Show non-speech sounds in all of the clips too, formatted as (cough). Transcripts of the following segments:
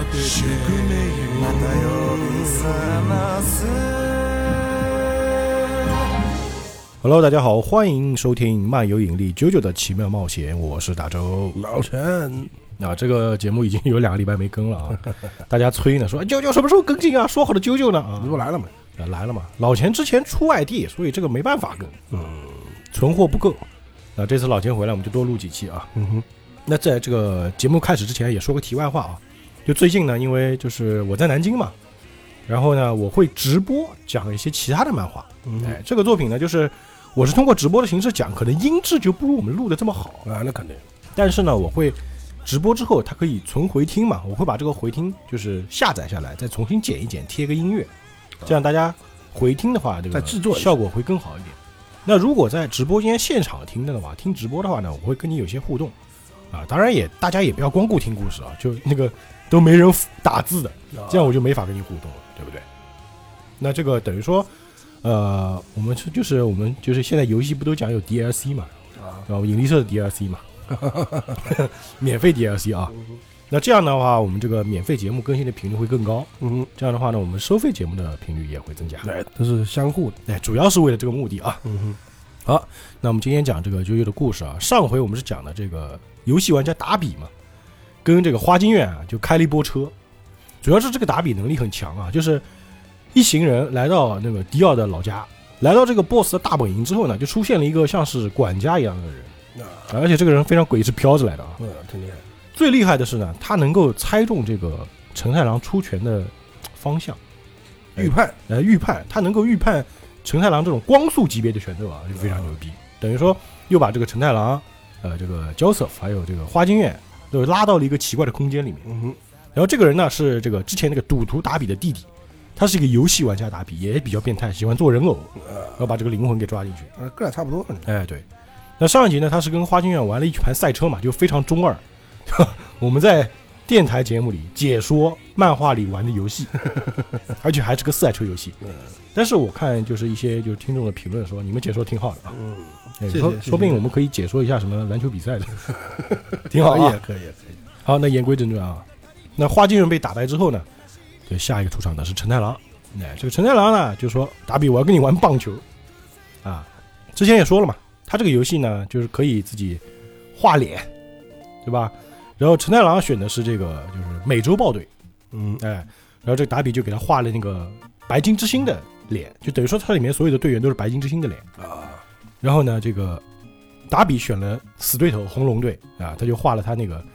て宿命また呼び覚ます。 Hello，大家好，欢迎收听漫游引力九九的奇妙冒险，我是大周。老陈，啊，这个节目已经有两个礼拜没更了啊，(laughs) 大家催呢，说九九什么时候更新啊？说好的九九呢？啊你，不来了吗？啊来了嘛。老钱之前出外地，所以这个没办法更，嗯，存货不够。那这次老钱回来，我们就多录几期啊。嗯哼，那在这个节目开始之前，也说个题外话啊， 就最近呢，因为就是我在南京嘛，然后呢，我会直播讲一些其他的漫画。嗯哎，这个作品呢，就是我是通过直播的形式讲，可能音质就不如我们录的这么好，啊，那肯定，但是呢，我会直播之后它可以存回听嘛，我会把这个回听就是下载下来，再重新剪一剪，贴个音乐，这样大家回听的话，这个再制作效果会更好一点。那如果在直播间现场听的话，听直播的话呢，我会跟你有些互动啊，当然也大家也不要光顾听故事啊，就那个都没人打字的，啊这样我就没法跟你互动了，对不对？那这个等于说，呃，我们是就是我们就是现在游戏不都讲有 DLC 嘛，啊，引力社的 DLC 嘛，(laughs) 免费 DLC 啊。那这样的话，我们这个免费节目更新的频率会更高。嗯这样的话呢，我们收费节目的频率也会增加，。对，都是相互的，哎，主要是为了这个目的啊。嗯哼，好那我们今天讲这个啾啾的故事啊，上回我们是讲的这个游戏玩家打比嘛，跟这个花京院啊就开了一波车，主要是这个达比能力很强啊，就是一行人来到那个迪奥的老家，来到这个 BOSS 的大本营之后呢，就出现了一个像是管家一样的人，啊，而且这个人非常诡异，是飘着来的啊。嗯，挺厉害，最厉害的是呢，他能够猜中这个陈太郎出拳的方向，预判，呃，预判，他能够预判陈太郎这种光速级别的拳头啊，就非常牛逼。等于说又把这个陈太郎，呃，这个 Joseph 还有这个花京院都拉到了一个奇怪的空间里面。嗯哼，然后这个人呢是这个之前那个赌徒达比的弟弟，他是一个游戏玩家达比，也比较变态，喜欢做人偶，然后把这个灵魂给抓进去。啊，哥俩差不多，哎，对。那上一集呢，他是跟花京院玩了一盘赛车嘛，就非常中二。(laughs) 我们在电台节目里解说漫画里玩的游戏，(laughs) 而且还是个赛车游戏。嗯但是我看就是一些就是听众的评论说，你们解说挺好的啊，嗯，谢谢谢谢说不定我们可以解说一下什么篮球比赛的，(laughs) 挺好啊。可以可以，可以，好，那言归正传啊，那花京人被打败之后呢，对下一个出场的是陈太郎。哎，这个陈太郎呢，就说达比，我要跟你玩棒球啊。之前也说了嘛，他这个游戏呢，就是可以自己画脸，对吧？然后陈太郎选的是这个，就是美洲豹队，嗯哎，然后这个达比就给他画了那个白金之星的脸，就等于说他里面所有的队员都是白金之星的脸。啊，然后呢，这个达比选了死对头红龙队啊，他就画了他那个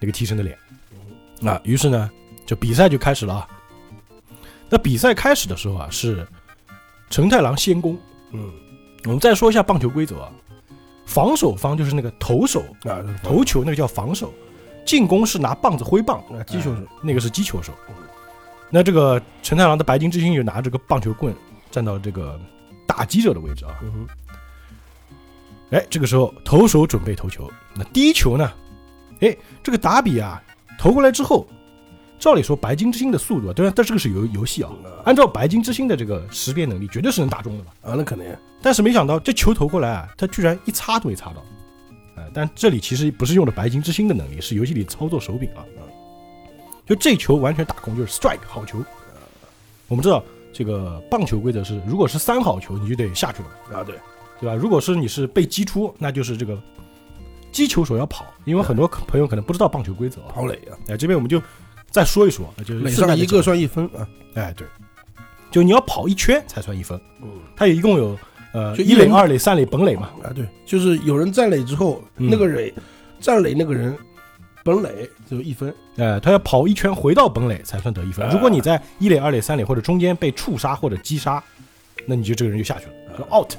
那个替身的脸啊。于是呢，就比赛就开始了啊。那比赛开始的时候啊，是承太郎先攻。嗯我们再说一下棒球规则啊，防守方就是那个投手啊，投球那个叫防守，进攻是拿棒子挥棒，啊，击球手，那个是击球手。那这个陈太郎的白金之星就拿这个棒球棍站到这个打击者的位置啊。哎，这个时候投手准备投球，那第一球呢？哎，这个达比啊投过来之后，照理说白金之星的速度啊，当然，但这个是游游戏啊，按照白金之星的这个识别能力，绝对是能打中的吧？啊，那肯定，但是没想到这球投过来啊，他居然一擦都没擦到。呃，但这里其实不是用的白金之星的能力，是游戏里操作手柄啊。就这球完全打空，就是 strike 好球。我们知道这个棒球规则是，如果是三好球，你就得下去了。啊，对，对吧？如果是你是被击出，那就是这个击球手要跑，因为很多朋友可能不知道棒球规则啊。跑垒啊，哎，这边我们就再说一说，就是垒顺带地讲上一个。算一分啊，哎，对，就你要跑一圈才算一分。嗯，它有一共有呃就一垒、二垒、三垒、本垒嘛。啊，对，就是有人站垒之后，嗯那个垒站垒那个人本垒就一分，呃，他要跑一圈回到本垒才算得一分。啊如果你在一垒、二垒、三垒或者中间被触杀或者击杀，那你就这个人就下去了，就 out，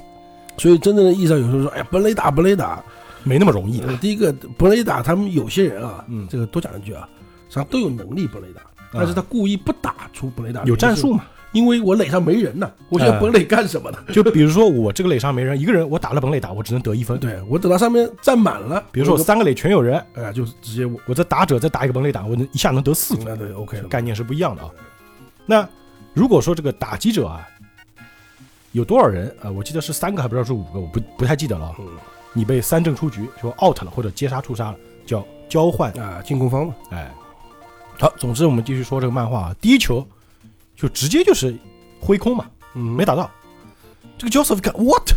所以真正的意义上有时候说，哎呀，本垒打本垒打，没那么容易第一个本垒打，他们有些人啊，嗯这个多讲一句啊，实际上都有能力本垒打，但是他故意不打出本垒打，有战术，嘛？因为我垒上没人呢，我现在本垒干什么呢？(laughs) 就比如说我这个垒上没人，一个人我打了本垒打，我只能得一分。对我等到上面站满了，比如说我我三个垒全有人，就哎，就直接我我这打者再打一个本垒打，我能一下能得四分，那对 OK 了，概念是不一样的啊。那如果说这个打击者啊有多少人啊、我记得是三个，还不知道是五个，我不不太记得了啊。嗯你被三振出局，说 out 了或者接杀出杀了，叫交换。啊，进攻方嘛，哎，好，总之我们继续说这个漫画啊，第一球就直接就是挥空嘛，嗯，没打到。这个 Joseph 看 what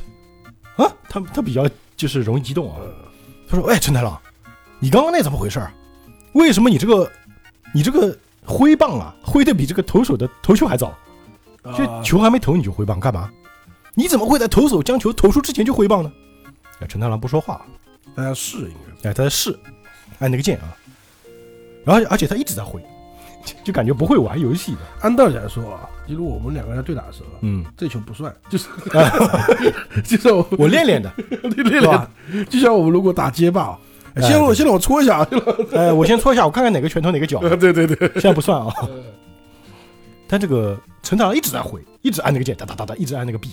啊，他他比较就是容易激动啊。他说：“哎，陈太郎，你刚刚那怎么回事儿？为什么你这个你这个挥棒啊，挥的比这个投手的投球还早？就啊球还没投你就挥棒干嘛？你怎么会在投手将球投出之前就挥棒呢？”哎，陈太郎不说话，大家试应该哎，他在试按那个键啊，然后而且他一直在挥，(laughs) 就就感觉不会玩游戏的。按道理来说啊，就如果我们两个人在对打的时候，嗯，这球不算，就是 (laughs) 就是我我练练的，(laughs) 练练吧就像我们如果打街霸，哎哎先我先让我搓一下，哎，我先搓一下，我看看哪个拳头哪个脚。对对对，现在不算啊。但这个陈太郎一直在挥，一直按那个键，哒哒哒哒，一直按那个 B。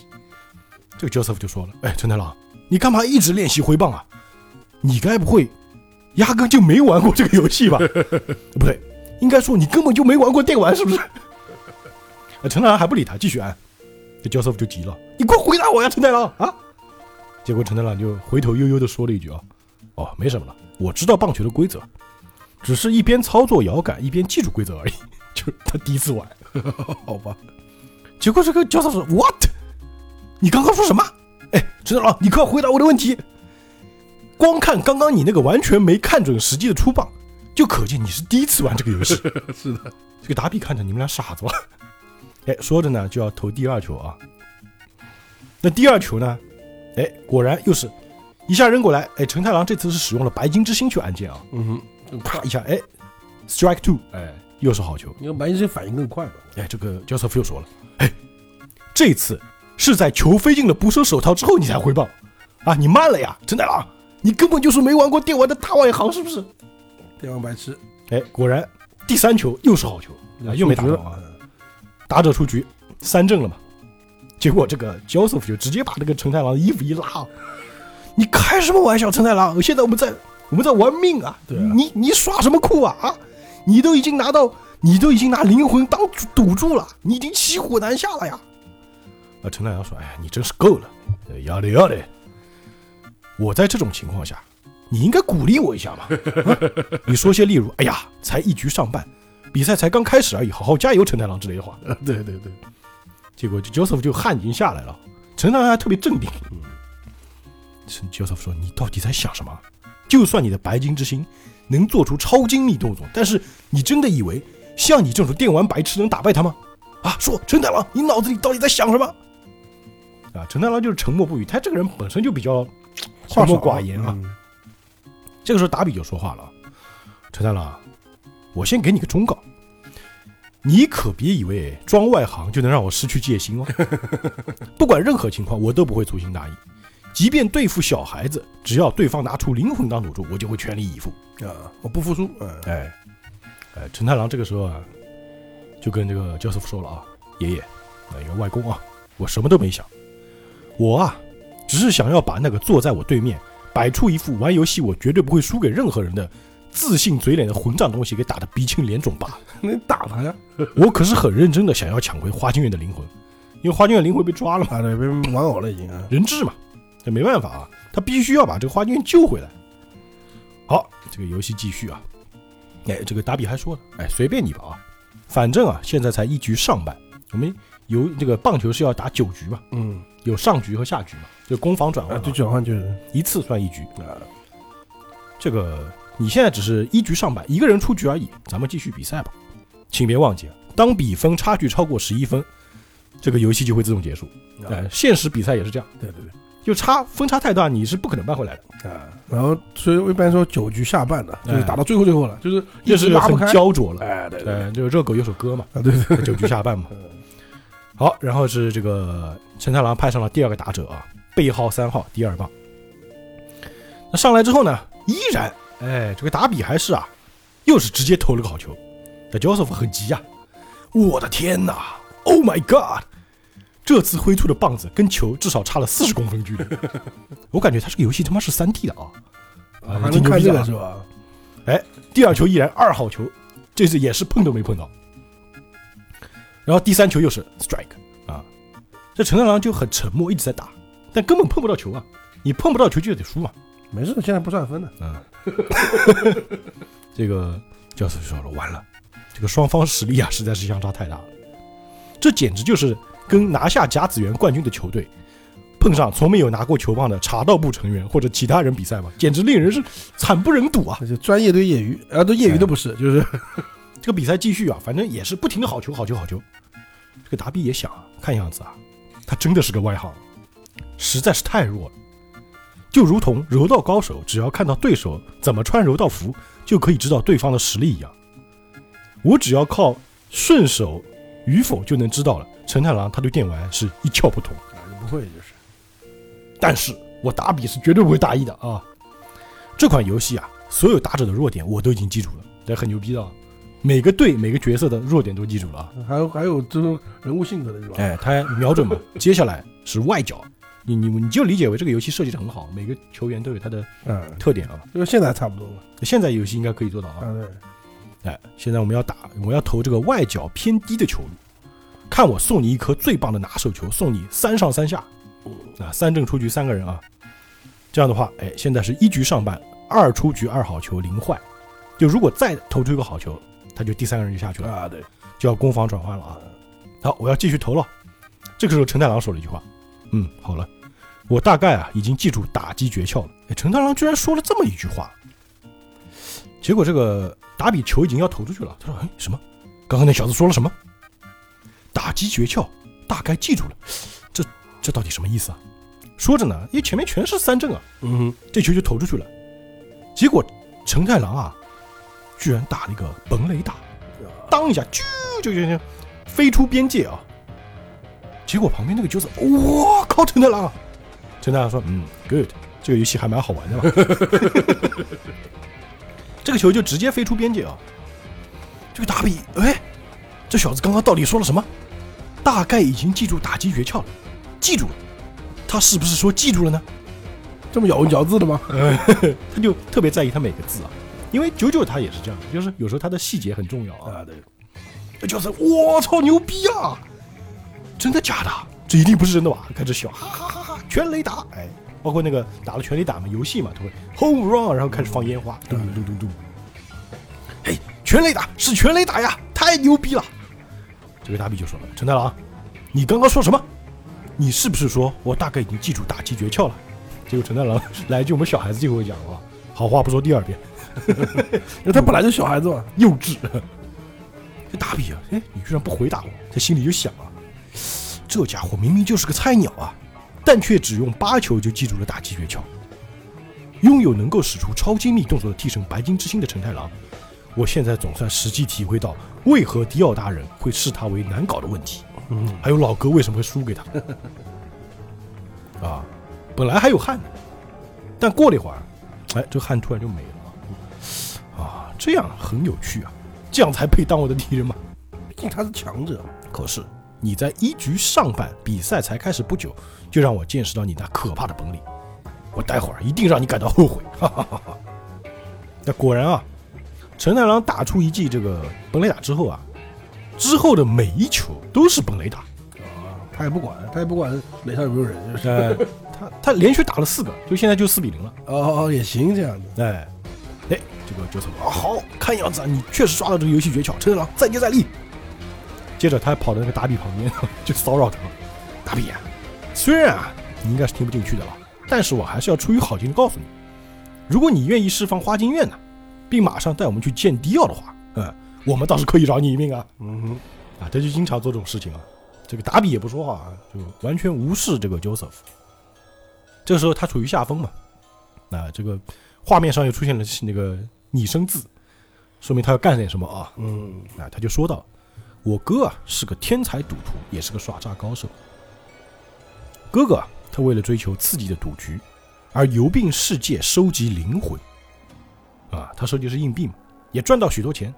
这个 Joseph 就说了：“哎，陈太郎，你干嘛一直练习挥棒啊？你该不会压根就没玩过这个游戏吧？(laughs) 不对，应该说你根本就没玩过电玩，是不是？”呃 (laughs) 陈太郎还不理他，继续按。这 Joseph 就急了：“你给我回答我呀，陈太郎啊！”结果陈太郎就回头悠悠的说了一句：“啊，哦，没什么了，我知道棒球的规则，只是一边操作摇杆一边记住规则而已。”就是他第一次玩，(laughs) 好吧，结果这个教授说：“What？你刚刚说什么？哎，陈太郎，你快回答我的问题。光看刚刚你那个完全没看准时机的出棒，就可见你是第一次玩这个游戏。(laughs) 是的，这个达比看着你们俩傻子吧？哎，说着呢就要投第二球啊。那第二球呢？哎，果然又是一下扔过来。哎，陈太郎这次是使用了白金之星去按键啊，嗯哼，啪一下，哎，strike two，哎，又是好球。因为白金之星反应更快嘛，哎，这个 Joseph 又说了，哎，这次是在球飞进了捕手手套之后你才挥棒啊，你慢了呀，陈太郎，你根本就是没玩过电玩的大外行，是不是？电玩白痴，哎，果然第三球又是好球啊，又没打到啊，打者出局，三振了嘛。结果这个 Joseph 就直接把这个陈太郎的衣服一拉，你开什么玩笑，陈太郎？现在我们在我们在玩命啊！对啊你你耍什么酷啊啊！你都已经拿到，你都已经拿灵魂当赌注了，你已经骑虎难下了呀！啊，陈太郎说：“哎呀，你真是够了，呃要得要得。我在这种情况下，你应该鼓励我一下嘛。啊 (laughs) 你说些例如，哎呀，才一局上半，比赛才刚开始而已，好好加油，陈太郎之类的话。啊对对对，结果就 Joseph 就汗已经下来了，陈太郎还特别镇定。(laughs) 陈 Joseph 说：“你到底在想什么？就算你的白金之星能做出超精密动作，但是你真的以为像你这种电玩白痴能打败他吗？啊，说陈太郎，你脑子里到底在想什么？”啊，陈太郎就是沉默不语，他这个人本身就比较沉默寡言啊。嗯这个时候达比就说话了：“陈太郎，我先给你个忠告，你可别以为装外行就能让我失去戒心哦。(laughs) 不管任何情况，我都不会粗心大意。即便对付小孩子，只要对方拿出灵魂当赌注，我就会全力以赴。啊，我不服输，嗯，哎，哎，陈太郎这个时候啊，就跟这个 Joseph 说了啊，爷爷，那个外公啊，我什么都没想，我啊，只是想要把那个坐在我对面，摆出一副玩游戏我绝对不会输给任何人的自信嘴脸的混账东西给打得鼻青脸肿罢了。(laughs) 那你打他呀，(laughs) 我可是很认真的想要抢回花京院的灵魂，因为花京院灵魂被抓了嘛，被玩偶了已经啊，人质嘛，这没办法啊，他必须要把这个花京院救回来。好，这个游戏继续啊。哎，这个达比还说了，哎，随便你吧啊，反正啊，现在才一局上半，我们有这个棒球是要打九局嘛，嗯，有上局和下局嘛，就攻防转换啊，嘛，对，转换就是一次算一局。啊，这个你现在只是一局上半，一个人出局而已，咱们继续比赛吧。请别忘记，啊当比分差距超过十一分，这个游戏就会自动结束。哎，现实比赛也是这样，对对对。就差分差太大，你是不可能扳回来的，啊，然后所以我一般说九局下半的，就是哎打到最后最后了，就是一这是很直拉不开。焦灼了。哎，对对对，这个热狗有首歌嘛，啊，对对，九局下半嘛。好，然后是这个陈太郎派上了第二个打者啊，背号三号第二棒。那上来之后呢，依然哎，这个打比还是啊，又是直接投了个好球。那 Joseph 很急啊，我的天哪，Oh my God！这次挥出的棒子跟球至少差了四十公分距离，(laughs) 我感觉他这个游戏他妈是三 D 的啊！啊还能看这个是吧？哎？第二球依然二号球，这次也是碰都没碰到。然后第三球又是 strike 啊，这陈太郎就很沉默，一直在打，但根本碰不到球啊！你碰不到球就得输嘛。没事，现在不算分的。嗯，(laughs) 这个教授就说了，完了，这个双方实力啊实在是相差太大了，这简直就是跟拿下甲子园冠军的球队碰上从没有拿过球棒的茶道部成员或者其他人比赛嘛，简直令人是惨不忍睹啊！那就专业对业余，啊，都业余都不是，就是这个比赛继续啊，反正也是不停的好球好球好球。这个达比也想啊，看样子啊，他真的是个外行，实在是太弱了。就如同柔道高手只要看到对手怎么穿柔道服，就可以知道对方的实力一样。我只要靠顺手与否就能知道了。陈太郎他对电玩是一窍不通，不会就是。但是我打比是绝对不会大意的啊！这款游戏啊，所有打者的弱点我都已经记住了，这很牛逼的啊。每个队每个角色的弱点都记住了啊。还有还有这种人物性格的是吧？哎，他瞄准嘛。(laughs) 接下来是外角，你你你就理解为这个游戏设计的很好，每个球员都有他的嗯，特点啊。就现在差不多了。现在游戏应该可以做到啊。啊，对，哎，现在我们要打，我要投这个外角偏低的球路，看我送你一颗最棒的拿手球，送你三上三下，啊，三正出局三个人啊。这样的话，哎，现在是一局上半，二出局二好球零坏，就如果再投出一个好球，他就第三个人就下去了。啊，对，就要攻防转换了啊。好，我要继续投了。这个时候，陈太郎说了一句话：“嗯，好了，我大概啊已经记住打击诀窍了。”哎，陈太郎居然说了这么一句话。结果这个打比球已经要投出去了，他说：“哎，什么？刚刚那小子说了什么？打击诀窍，大概记住了。这这到底什么意思啊？”说着呢，因为前面全是三振啊，嗯哼，这球就投出去了。结果陈太郎啊，居然打了一个本垒打。当一下，啾就就就飞出边界啊！结果旁边那个角色，哇靠，陈太郎啊！陈太郎说：“嗯，good，这个游戏还蛮好玩的嘛。(laughs) ”这个球就直接飞出边界啊！这个打比，哎，这小子刚刚到底说了什么？大概已经记住打击诀窍了，记住了。他是不是说记住了呢？这么咬文嚼字的吗？(laughs) 他就特别在意他每个字啊，因为九九他也是这样的，就是有时候他的细节很重要啊。啊，对，这就是我操牛逼啊！真的假的？这一定不是真的吧？开始笑，哈哈哈哈！全雷打，哎，包括那个打了全雷打嘛，游戏嘛，他会 home run，然后开始放烟花，咚咚咚咚。嘿，全雷打是全雷打呀，太牛逼了！这个大 B 就说了：“陈太郎，你刚刚说什么？你是不是说我大概已经记住打击诀窍了？”结果陈太郎 (laughs) 来一句我们小孩子就会讲啊，好话不说第二遍，(laughs) 因为他本来就小孩子嘛。幼稚。这大比啊，哎，你居然不回答我，他心里就想啊，这家伙明明就是个菜鸟啊，但却只用八球就记住了打击诀窍。拥有能够使出超精密动作的替身白金之星的陈太郎，我现在总算实际体会到为何迪奥大人会视他为难搞的问题，嗯，还有老哥为什么会输给他。(laughs) 啊，本来还有汗，但过了一会儿，哎，这汗突然就没了。啊，这样很有趣啊，这样才配当我的敌人嘛。毕竟他是强者。可是你在一局上半比赛才开始不久，就让我见识到你那可怕的本领，我待会儿一定让你感到后悔。哈哈哈哈。那果然啊，陈太郎打出一记这个本垒打之后啊，之后的每一球都是本垒打。啊，他也不管，他也不管垒上有没有人，就是。呃，他他连续打了四个，就现在就四比零了。哦哦，也行这样子。哎，哎，这个角色啊，好看样子啊，你确实刷到这个游戏诀窍，陈太郎再接再厉。接着他还跑到那个达比旁边，(laughs) 就骚扰他。达比啊，虽然啊你应该是听不进去的了，但是我还是要出于好心告诉你，如果你愿意释放花京院呢，并马上带我们去见迪奥的话，嗯，我们倒是可以饶你一命啊。嗯哼，啊，他就经常做这种事情啊。这个达比也不说话啊，就完全无视这个 Joseph。这个时候他处于下风嘛，那这个画面上又出现了那个拟声字，说明他要干点什么啊。嗯，啊，他就说道：“我哥啊是个天才赌徒，也是个耍诈高手。哥哥啊，他为了追求刺激的赌局，而游遍世界收集灵魂。啊，他收集的是硬币嘛，也赚到许多钱。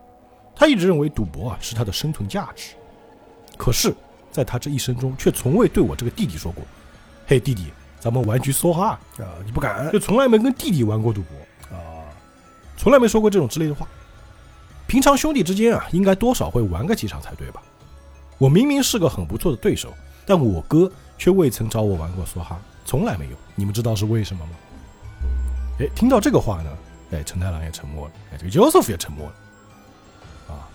他一直认为赌博啊是他的生存价值。可是，在他这一生中，却从未对我这个弟弟说过：‘嘿，弟弟，咱们玩局梭哈。’啊，你不敢就从来没跟弟弟玩过赌博。从来没说过这种之类的话。平常兄弟之间啊，应该多少会玩个几场才对吧？我明明是个很不错的对手，但我哥却未曾找我玩过梭哈，从来没有。你们知道是为什么吗？哎，听到这个话呢，哎，陈太郎也沉默了，哎，这个 Joseph 也沉默了。啊，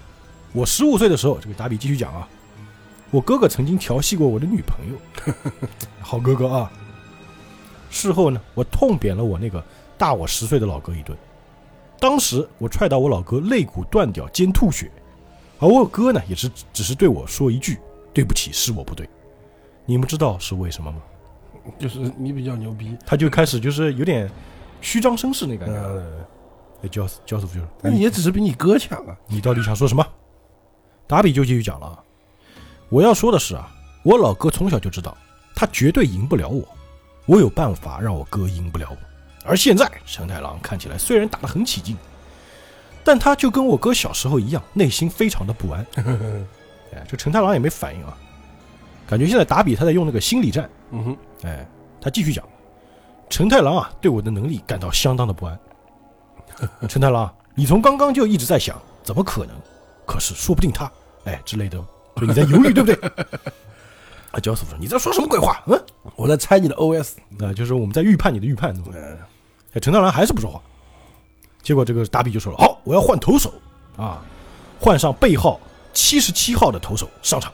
我十五岁的时候，这个达比继续讲啊，我哥哥曾经调戏过我的女朋友，(laughs) 好哥哥啊。事后呢，我痛扁了我那个大我十岁的老哥一顿。当时我踹到我老哥肋骨断掉兼吐血，而我哥呢，也是只是对我说一句对不起，是我不对。你们知道是为什么吗？就是你比较牛逼，他就开始就是有点虚张声势那感觉。教教师傅就是，那你也只是比你哥强啊。你到底想说什么？达比就继续讲了啊，我要说的是啊，我老哥从小就知道他绝对赢不了我，我有办法让我哥赢不了我。而现在陈太郎看起来虽然打得很起劲，但他就跟我哥小时候一样，内心非常的不安。(laughs) 哎，这陈太郎也没反应啊，感觉现在打比他在用那个心理战。嗯哼，哎，他继续讲，陈太郎啊，对我的能力感到相当的不安。(laughs) 陈太郎，你从刚刚就一直在想，怎么可能？可是说不定他，哎之类的，就你在犹豫，对不对？(laughs) 啊，教师傅说你在说什么鬼话？嗯，我在猜你的 OS。啊，就是我们在预判你的预判，对吧？嗯，哎，陈道兰还是不说话。结果这个达比就说了：“好，我要换投手啊，换上背号七十七号的投手上场。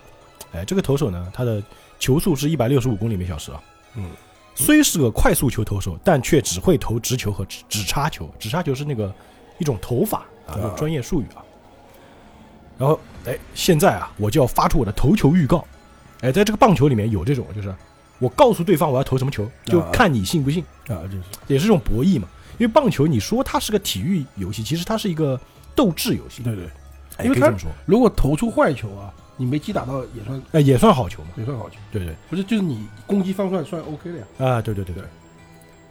哎，这个投手呢，他的球速是一百六十五公里每小时啊。嗯，虽是个快速球投手，但却只会投直球和直直插球。直插球是那个一种投法啊，啊专业术语啊。然后，哎，现在啊，我就要发出我的投球预告。哎，在这个棒球里面有这种，就是我告诉对方我要投什么球，就啊看你信不信。啊，就是也是一种博弈嘛。因为棒球，你说它是个体育游戏，其实它是一个斗智游戏。对对，哎，因为它可以这么说，如果投出坏球啊，你没击打到也算哎，也算好球嘛。也算好球，对对不是就是你攻击方算算 OK 的呀。啊，对对对对。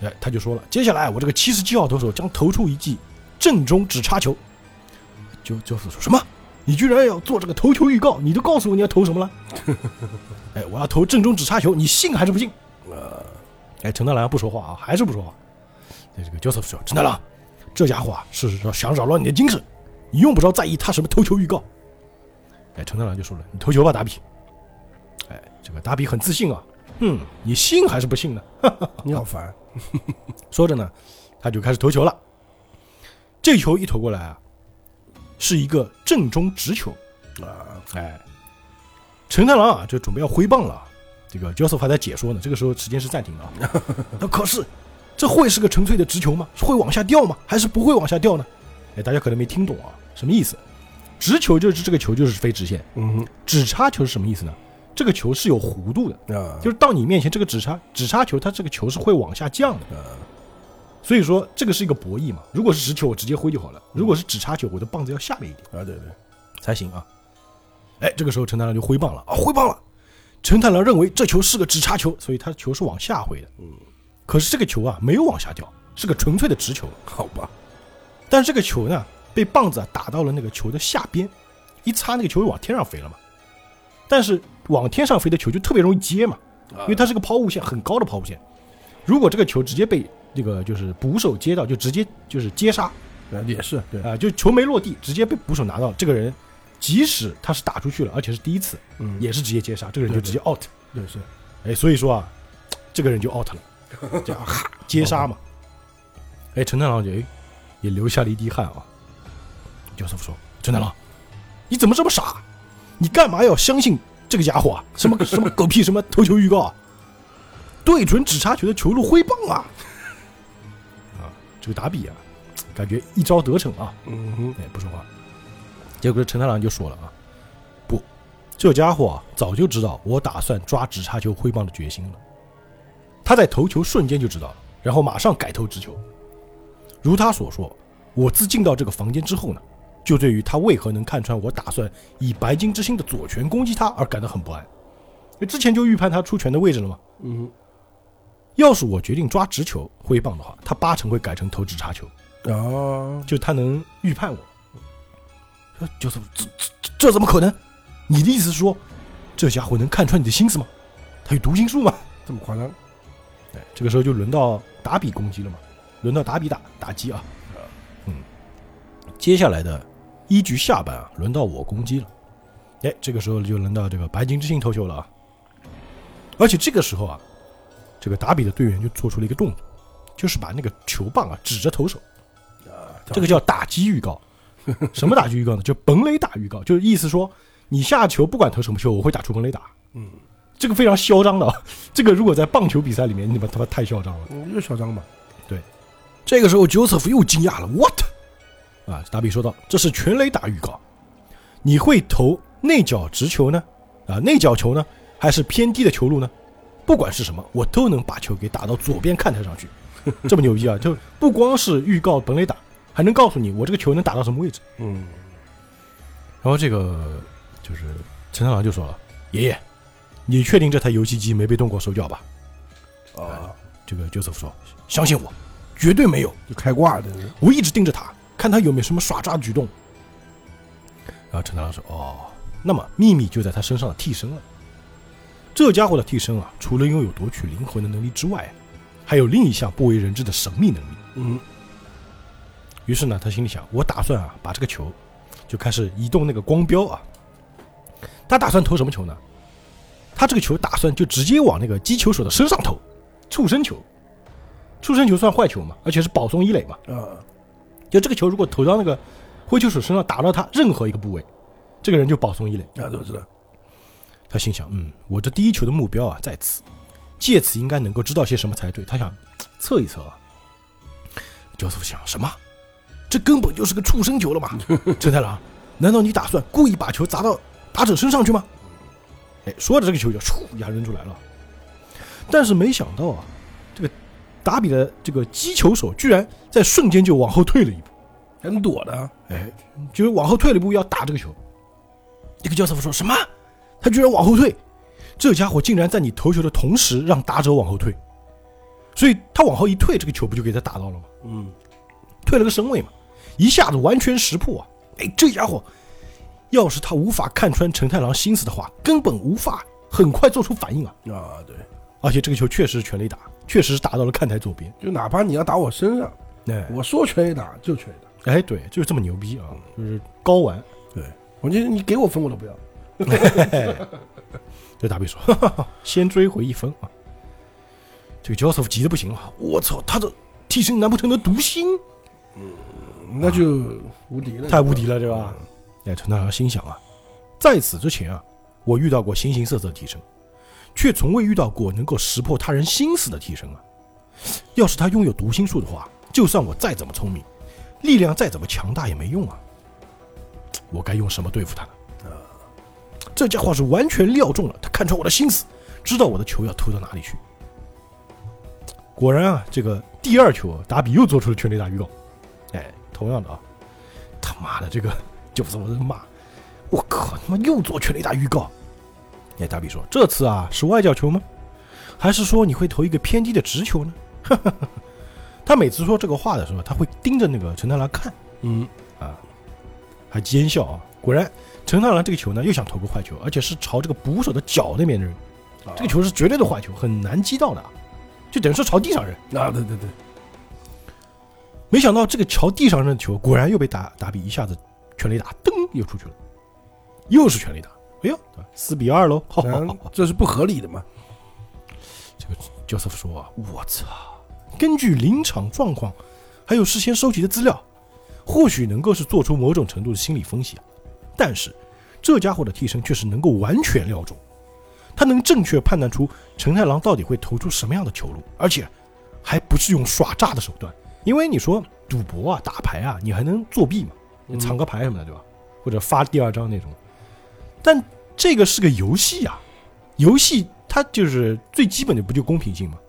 哎，他就说了，接下来我这个七十七号投手将投出一记正中直插球。就就是说什么？你居然要做这个投球预告？你都告诉我你要投什么了？(laughs) 哎，我要投正中直插球，你信还是不信？呃，哎，陈大郎不说话啊，还是不说话。哎，这个 Joseph 说：“陈大郎，这家伙啊是想扰乱你的精神，你用不着在意他什么投球预告。”哎，陈大郎就说了：“你投球吧，达比。”哎，这个达比很自信啊，(laughs) 嗯，你信还是不信呢？你 (laughs) 好烦。说着呢，他就开始投球了。这球一投过来啊，是一个正中直球。啊，哎，陈太郎啊，就准备要挥棒了。这个 Joseph 还在解说呢，这个时候时间是暂停的啊。(laughs) 那可是，这会是个纯粹的直球吗？会往下掉吗？还是不会往下掉呢？哎，大家可能没听懂啊，什么意思？直球就是这个球就是非直线，嗯直插球是什么意思呢？这个球是有弧度的，就是到你面前这个直插直插球，它这个球是会往下降的。啊，所以说这个是一个博弈嘛。如果是直球，我直接挥就好了；如果是直插球，我的棒子要下面一点。啊，对对，才行啊。哎，这个时候陈太郎就挥棒了啊，挥棒了。陈太郎认为这球是个直插球，所以他的球是往下挥的。嗯，可是这个球啊没有往下掉，是个纯粹的直球。好吧，但是这个球呢，被棒子啊打到了那个球的下边，一擦那个球就往天上飞了嘛。但是往天上飞的球就特别容易接嘛，啊因为它是个抛物线，很高的抛物线。如果这个球直接被这个就是捕手接到，就直接就是接杀啊也是对，啊、就球没落地，直接被捕手拿到，这个人即使他是打出去了，而且是第一次，嗯，也是直接接杀，这个人就直接 out。对是，哎，所以说啊，这个人就 out 了，(laughs) 这样哈接杀嘛。哎，陈太郎就哎也流下了一滴汗啊。教授说：“陈太郎，你怎么这么傻？你干嘛要相信这个家伙啊？什么什么狗屁什么投球预告啊？对准只插球的球路挥棒啊！啊，这个打比啊，感觉一招得逞啊。嗯哼，哎，不说话。结果陈太郎就说了啊，不，这家伙啊早就知道我打算抓直插球挥棒的决心了。他在投球瞬间就知道了，然后马上改投直球。如他所说，我自进到这个房间之后呢，就对于他为何能看穿我打算以白金之星的左拳攻击他而感到很不安。因为之前就预判他出拳的位置了嘛。嗯要是我决定抓直球挥棒的话，他八成会改成投直插球。哼，啊，就他能预判我。说就是这这怎么可能？你的意思是说，这家伙能看穿你的心思吗？他有读心术吗？这么夸张？哎，这个时候就轮到打比攻击了嘛，轮到打比打打击啊。嗯，接下来的一局下半啊，轮到我攻击了。哎，这个时候就轮到这个白金之星投球了啊。而且这个时候啊，这个打比的队员就做出了一个动作，就是把那个球棒啊指着投手，啊，这个叫打击预告。(laughs) 什么打击预告呢？就本垒打预告，就是意思说你下球不管投什么球，我会打出本垒打。嗯，这个非常嚣张的啊，这个如果在棒球比赛里面，你们他妈太嚣张了。嗯，又嚣张嘛。对这个时候，Joseph 又惊讶了，What？啊，达比说道：“这是全垒打预告，你会投内角直球呢？啊，内角球呢？还是偏低的球路呢？不管是什么，我都能把球给打到左边看台上去。(laughs) 这么牛逼啊！就不光是预告本垒打，还能告诉你我这个球能打到什么位置。嗯，然后这个就是陈太郎就说了：‘爷爷，你确定这台游戏机没被动过手脚吧啊，？’这个 Joseph 说：‘相信我，绝对没有。’就开挂的，我一直盯着他，看他有没有什么耍诈的举动。然后陈太郎说：“哦，那么秘密就在他身上的替身了。这家伙的替身啊，除了拥有夺取灵魂的能力之外，还有另一项不为人知的神秘能力。嗯，于是呢，他心里想：我打算啊，把这个球就开始移动那个光标啊。他打算投什么球呢？他这个球打算就直接往那个击球手的身上投，触身球。触身球算坏球嘛，而且是保送一垒嘛。啊，就这个球如果投到那个挥球手身上，打到他任何一个部位，这个人就保送一垒。啊，都知道。他心想：嗯，我这第一球的目标啊在此，借此应该能够知道些什么才对。他想测一测啊。教授想什么？这根本就是个畜生球了嘛！(laughs) 陈太郎，难道你打算故意把球砸到打者身上去吗？哎，说着这个球就唰一下扔出来了。但是没想到啊，这个达比的这个击球手居然在瞬间就往后退了一步。还能躲的，哎，就是往后退了一步要打这个球。这个教授说什么？他居然往后退，这家伙竟然在你投球的同时让打者往后退，所以他往后一退，这个球不就给他打到了吗？嗯，退了个身位嘛，一下子完全识破啊！哎，这家伙，要是他无法看穿陈太郎心思的话，根本无法很快做出反应啊！啊，对，而且这个球确实是全力打，确实是打到了看台左边。就哪怕你要打我身上，哎，我说全力打就全力打。哎，对，就是这么牛逼啊！就是高玩。对，我觉得你给我分我都不要。这达比说：“哈哈哈，先追回一分啊！”这个 Joseph 急得不行了，我操，他这替身难不成能读心？那就无敌了，太无敌了，对吧？哎，陈大郎心想啊，在此之前啊，我遇到过形形色色的替身，却从未遇到过能够识破他人心思的替身啊！要是他拥有读心术的话，就算我再怎么聪明，力量再怎么强大也没用啊！我该用什么对付他呢？这家伙是完全料中了，他看穿我的心思，知道我的球要投到哪里去。果然啊，这个第二球，达比又做出了全垒打预告。哎，同样的啊，他妈的这个就是我在骂，我靠，他妈又做全垒打预告。哎，达比说，这次啊是外角球吗？还是说你会投一个偏低的直球呢？(laughs) 他每次说这个话的时候，他会盯着那个陈太郎看，嗯啊，还奸笑啊。果然，陈太郎这个球呢，又想投个坏球，而且是朝这个捕手的脚那边扔。这个球是绝对的坏球，很难击到的，就等于说朝地上扔。啊，对对对，没想到这个朝地上扔的球，果然又被打打比一下子全垒打，噔又出去了，又是全垒打。哎呦，四比二喽！好好好好，这是不合理的嘛。这个 Joseph 说啊，我操，根据临场状况，还有事先收集的资料，或许能够是做出某种程度的心理分析啊。但是这家伙的替身却是能够完全料中，他能正确判断出陈太郎到底会投出什么样的球路，而且还不是用耍诈的手段。因为你说赌博啊、打牌啊，你还能作弊嘛，你藏个牌什么的，对吧？或者发第二张那种。但这个是个游戏啊，游戏它就是最基本的不就公平性吗？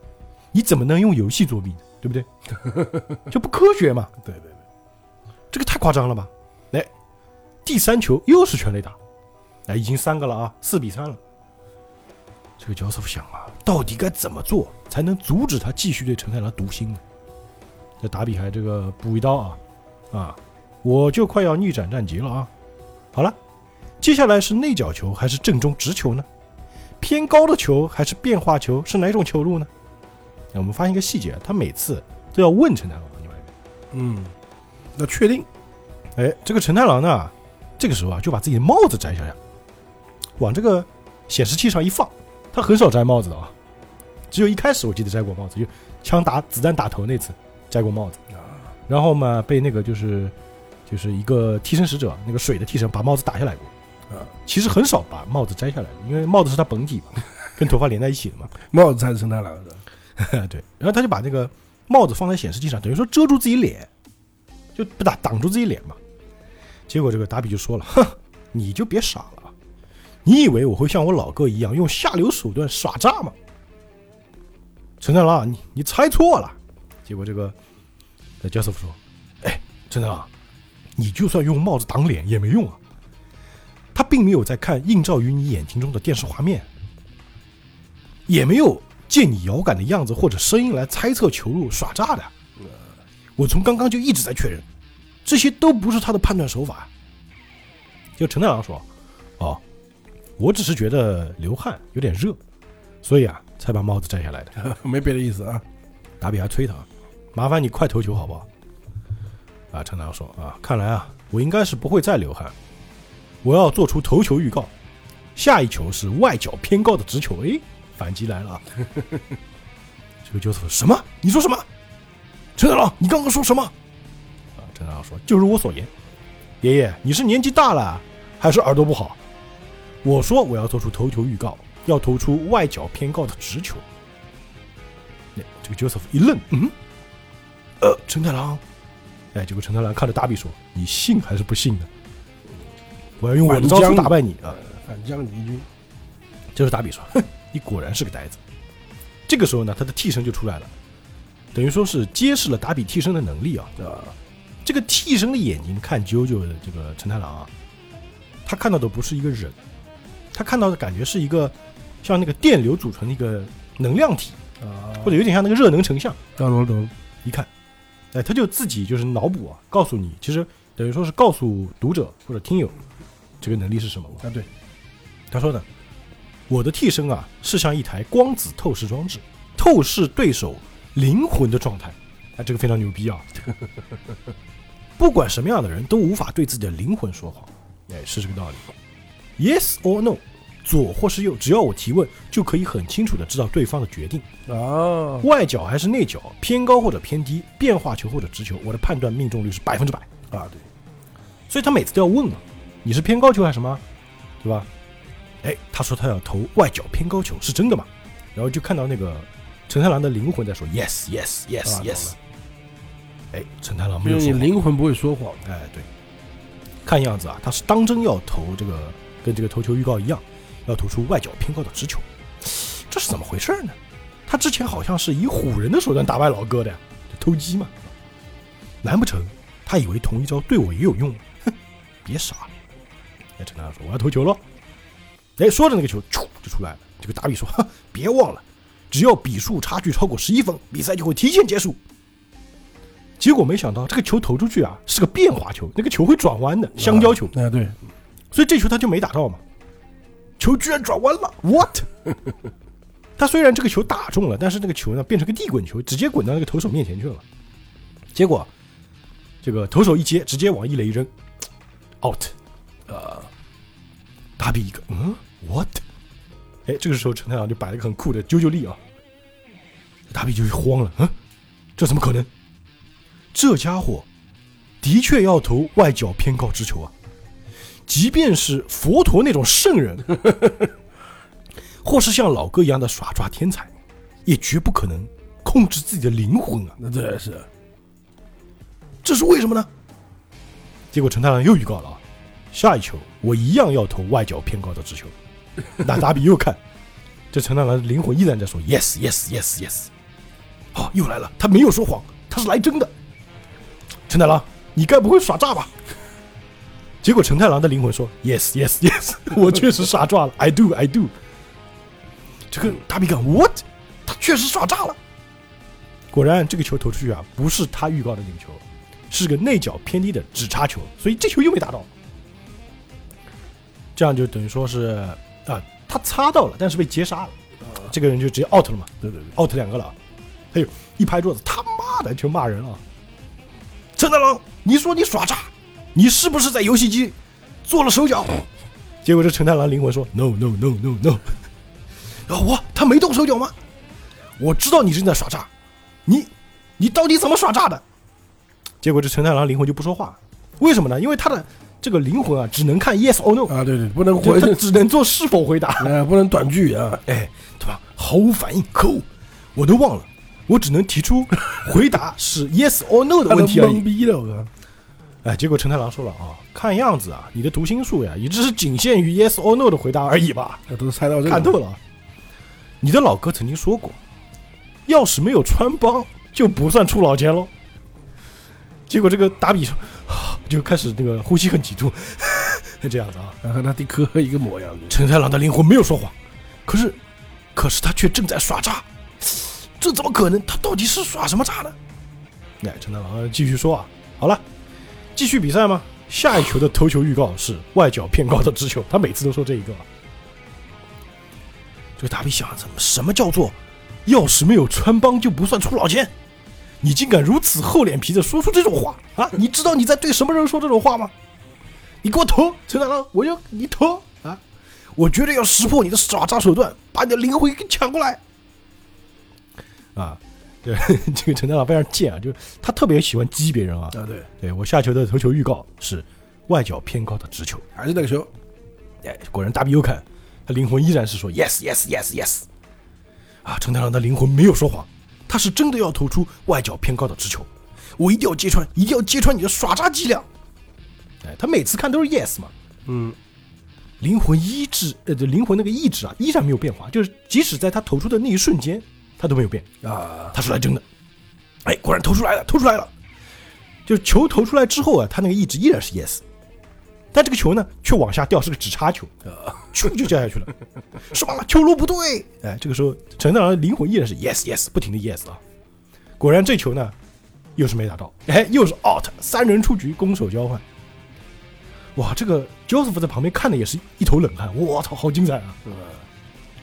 你怎么能用游戏作弊呢？对不对？就不科学嘛。(laughs) 对对对，这个太夸张了吧？哎，第三球又是全垒打，哎，已经三个了啊，四比三了。这个教授想啊，到底该怎么做才能阻止他继续对陈太郎读心呢？这达比还这个补一刀啊啊，我就快要逆转战局了啊！好了，接下来是内角球还是正中直球呢？偏高的球还是变化球？是哪种球路呢？那我们发现一个细节，他每次都要问陈太郎？嗯，要确定，哎，这个陈太郎呢，这个时候啊，就把自己的帽子摘下来，往这个显示器上一放。他很少摘帽子的啊，只有一开始我记得摘过帽子，就枪打子弹打头那次摘过帽子。然后嘛，被那个就是就是一个替身使者，那个水的替身把帽子打下来过，啊，其实很少把帽子摘下来的，因为帽子是他本体嘛，跟头发连在一起的嘛。(laughs) 帽子才是承太郎的，(laughs) 对，然后他就把那个帽子放在显示器上，等于说遮住自己脸，就不打挡住自己脸嘛。结果这个达比就说了：“哼，你就别傻了，你以为我会像我老哥一样用下流手段耍诈吗？”陈太郎，你你猜错了。结果这个呃教师傅说：“哎，陈太郎，你就算用帽子挡脸也没用啊。他并没有在看映照于你眼睛中的电视画面，也没有借你遥感的样子或者声音来猜测球路耍诈的。我从刚刚就一直在确认，这些都不是他的判断手法。就陈太郎说：“哦，我只是觉得流汗有点热，所以啊才把帽子摘下来的。(laughs) 没别的意思啊。达比还催他，麻烦你快投球好不好？”啊，陈太郎说：“啊，看来啊我应该是不会再流汗，我要做出投球预告，下一球是外角偏高的直球。哎，反击来了啊！(laughs) 这个就是什么？你说什么？陈太郎，你刚刚说什么？啊，陈太郎说：“就如我所言，爷爷，你是年纪大了，还是耳朵不好？我说我要做出投球预告，要投出外角偏高的直球。”那这个 Joseph 一愣，嗯，呃，陈太郎，哎，结果陈太郎看着达比说：“你信还是不信呢？我要用我的招数打败你啊！”反将敌军，这时候达比说：“哼，你果然是个呆子。”这个时候呢，他的替身就出来了，等于说是揭示了达比替身的能力啊。啊，这个替身的眼睛看啾啾的这个陈太郎啊，他看到的不是一个人，他看到的感觉是一个像那个电流组成的一个能量体，啊，或者有点像那个热能成像。懂懂懂，一看，哎，他就自己就是脑补啊，告诉你，其实等于说是告诉读者或者听友这个能力是什么嘛。啊对，他说呢，我的替身啊是像一台光子透视装置，透视对手灵魂的状态。哎，这个非常牛逼啊！不管什么样的人都无法对自己的灵魂说谎。哎，是这个道理。Yes or no，左或是右，只要我提问，就可以很清楚的知道对方的决定。啊，外角还是内角，偏高或者偏低，变化球或者直球，我的判断命中率是百分之百。啊对，所以他每次都要问嘛，你是偏高球还是什么，对吧？哎，他说他要投外角偏高球，是真的吗？然后就看到那个陈太郎的灵魂在说 yes yes yes 啊 yes。哎，陈太郎没有说谎。灵魂不会说谎，哎，对，看样子啊，他是当真要投这个，跟这个投球预告一样，要投出外角偏高的直球，这是怎么回事呢？他之前好像是以唬人的手段打败老哥的呀，就偷鸡嘛。难不成他以为同一招对我也有用？哼，别傻了！哎，陈太郎说我要投球了。哎，说着那个球咻就出来了。这个达比说：“哼，别忘了，只要比数差距超过十一分，比赛就会提前结束。”结果没想到这个球投出去啊，是个变化球，那个球会转弯的香蕉球，哎对，所以这球他就没打到嘛。球居然转弯了，what？(laughs) 他虽然这个球打中了，但是那个球呢变成个地滚球，直接滚到那个投手面前去了。结果这个投手一接，直接往一垒一扔，out。呃，打比一个，嗯，what？哎，这个时候陈太郎就摆了一个很酷的啾啾力啊，打比就慌了，嗯，这怎么可能？这家伙的确要投外角偏高之球啊！即便是佛陀那种圣人，(laughs) 或是像老哥一样的耍抓天才，也绝不可能控制自己的灵魂啊！那这是这是为什么呢？结果陈太郎又预告了啊，下一球我一样要投外角偏高的直球。(laughs) 那达比又看，这陈太郎的灵魂依然在说 yes yes yes yes。好、又来了，他没有说谎，他是来真的。陈太郎，你该不会耍诈吧？结果陈太郎的灵魂说 yes yes yes，(laughs) 我确实耍诈了，I do I do。这个大比干 what？他确实耍诈了。果然，这个球投出去啊，不是他预告的那个球，是个内角偏低的直插球，所以这球又没打到。这样就等于说是啊，他擦到了，但是被接杀了，这个人就直接 out 了嘛对对对，，out 两个了。哎呦一拍桌子，他妈的就骂人啊！陈太郎，你说你耍诈，你是不是在游戏机做了手脚？结果这陈太郎灵魂说 no no no no no，(laughs) 啊我他没动手脚吗？我知道你正在耍诈，你你到底怎么耍诈的？结果这陈太郎灵魂就不说话，为什么呢？因为他的这个灵魂啊，只能看 yes or no，啊，对对，不能回，他只能做是否回答。啊，(laughs) 不能短句啊，哎，对吧？毫无反应，可恶，我都忘了，我只能提出回答是 yes or no 的问题而已懵。逼了，我靠，哎，结果陈太郎说了啊，看样子啊，你的读心术呀，也只是仅限于 yes or no 的回答而已吧。那都猜到这个，看透了啊，你的老哥曾经说过，要是没有穿帮，就不算出老千喽。结果这个达比说，啊 (sighs) 就开始那个呼吸很急促，(laughs) 这样子啊。然后他的科一个模样，陈太郎的灵魂没有说谎，可是，可是他却正在耍诈，这怎么可能？他到底是耍什么诈呢？哎，陈大郎继续说啊，好了，继续比赛吗？下一球的投球预告是外角偏高的直球，他每次都说这一个。这个达比想，怎么什么叫做要是没有穿帮就不算出老千？你竟敢如此厚脸皮的说出这种话啊！你知道你在对什么人说这种话吗？你给我投，陈大郎，我要你投啊！我绝对要识破你的耍诈手段，把你的灵魂给抢过来！啊，对，(laughs) 这个陈太郎非常贱啊，就是他特别喜欢激别人啊。啊，对，对我下球的投球预告是外角偏高的直球，还是那个球，哎，果然大比又看，他灵魂依然是说 yes yes yes yes。啊，陈太郎的灵魂没有说谎，他是真的要投出外角偏高的直球，我一定要揭穿，一定要揭穿你的耍诈伎俩。哎，他每次看都是 yes 嘛，嗯，灵魂意志，呃，这灵魂那个意志啊，依然没有变化，就是即使在他投出的那一瞬间，他都没有变。啊，他说来真的，哎，果然投出来了，投出来了。就是球投出来之后啊，他那个意志依然是 yes，但这个球呢却往下掉，是个直插球，咻就掉下去了，(laughs) 是吧？球路不对，哎，这个时候陈道长的灵魂依然是 yes yes，不停的 yes 啊。果然这球呢又是没打到，哎，又是 out，三人出局，攻守交换。哇，这个 Joseph 在旁边看的也是一头冷汗，我操，好精彩啊！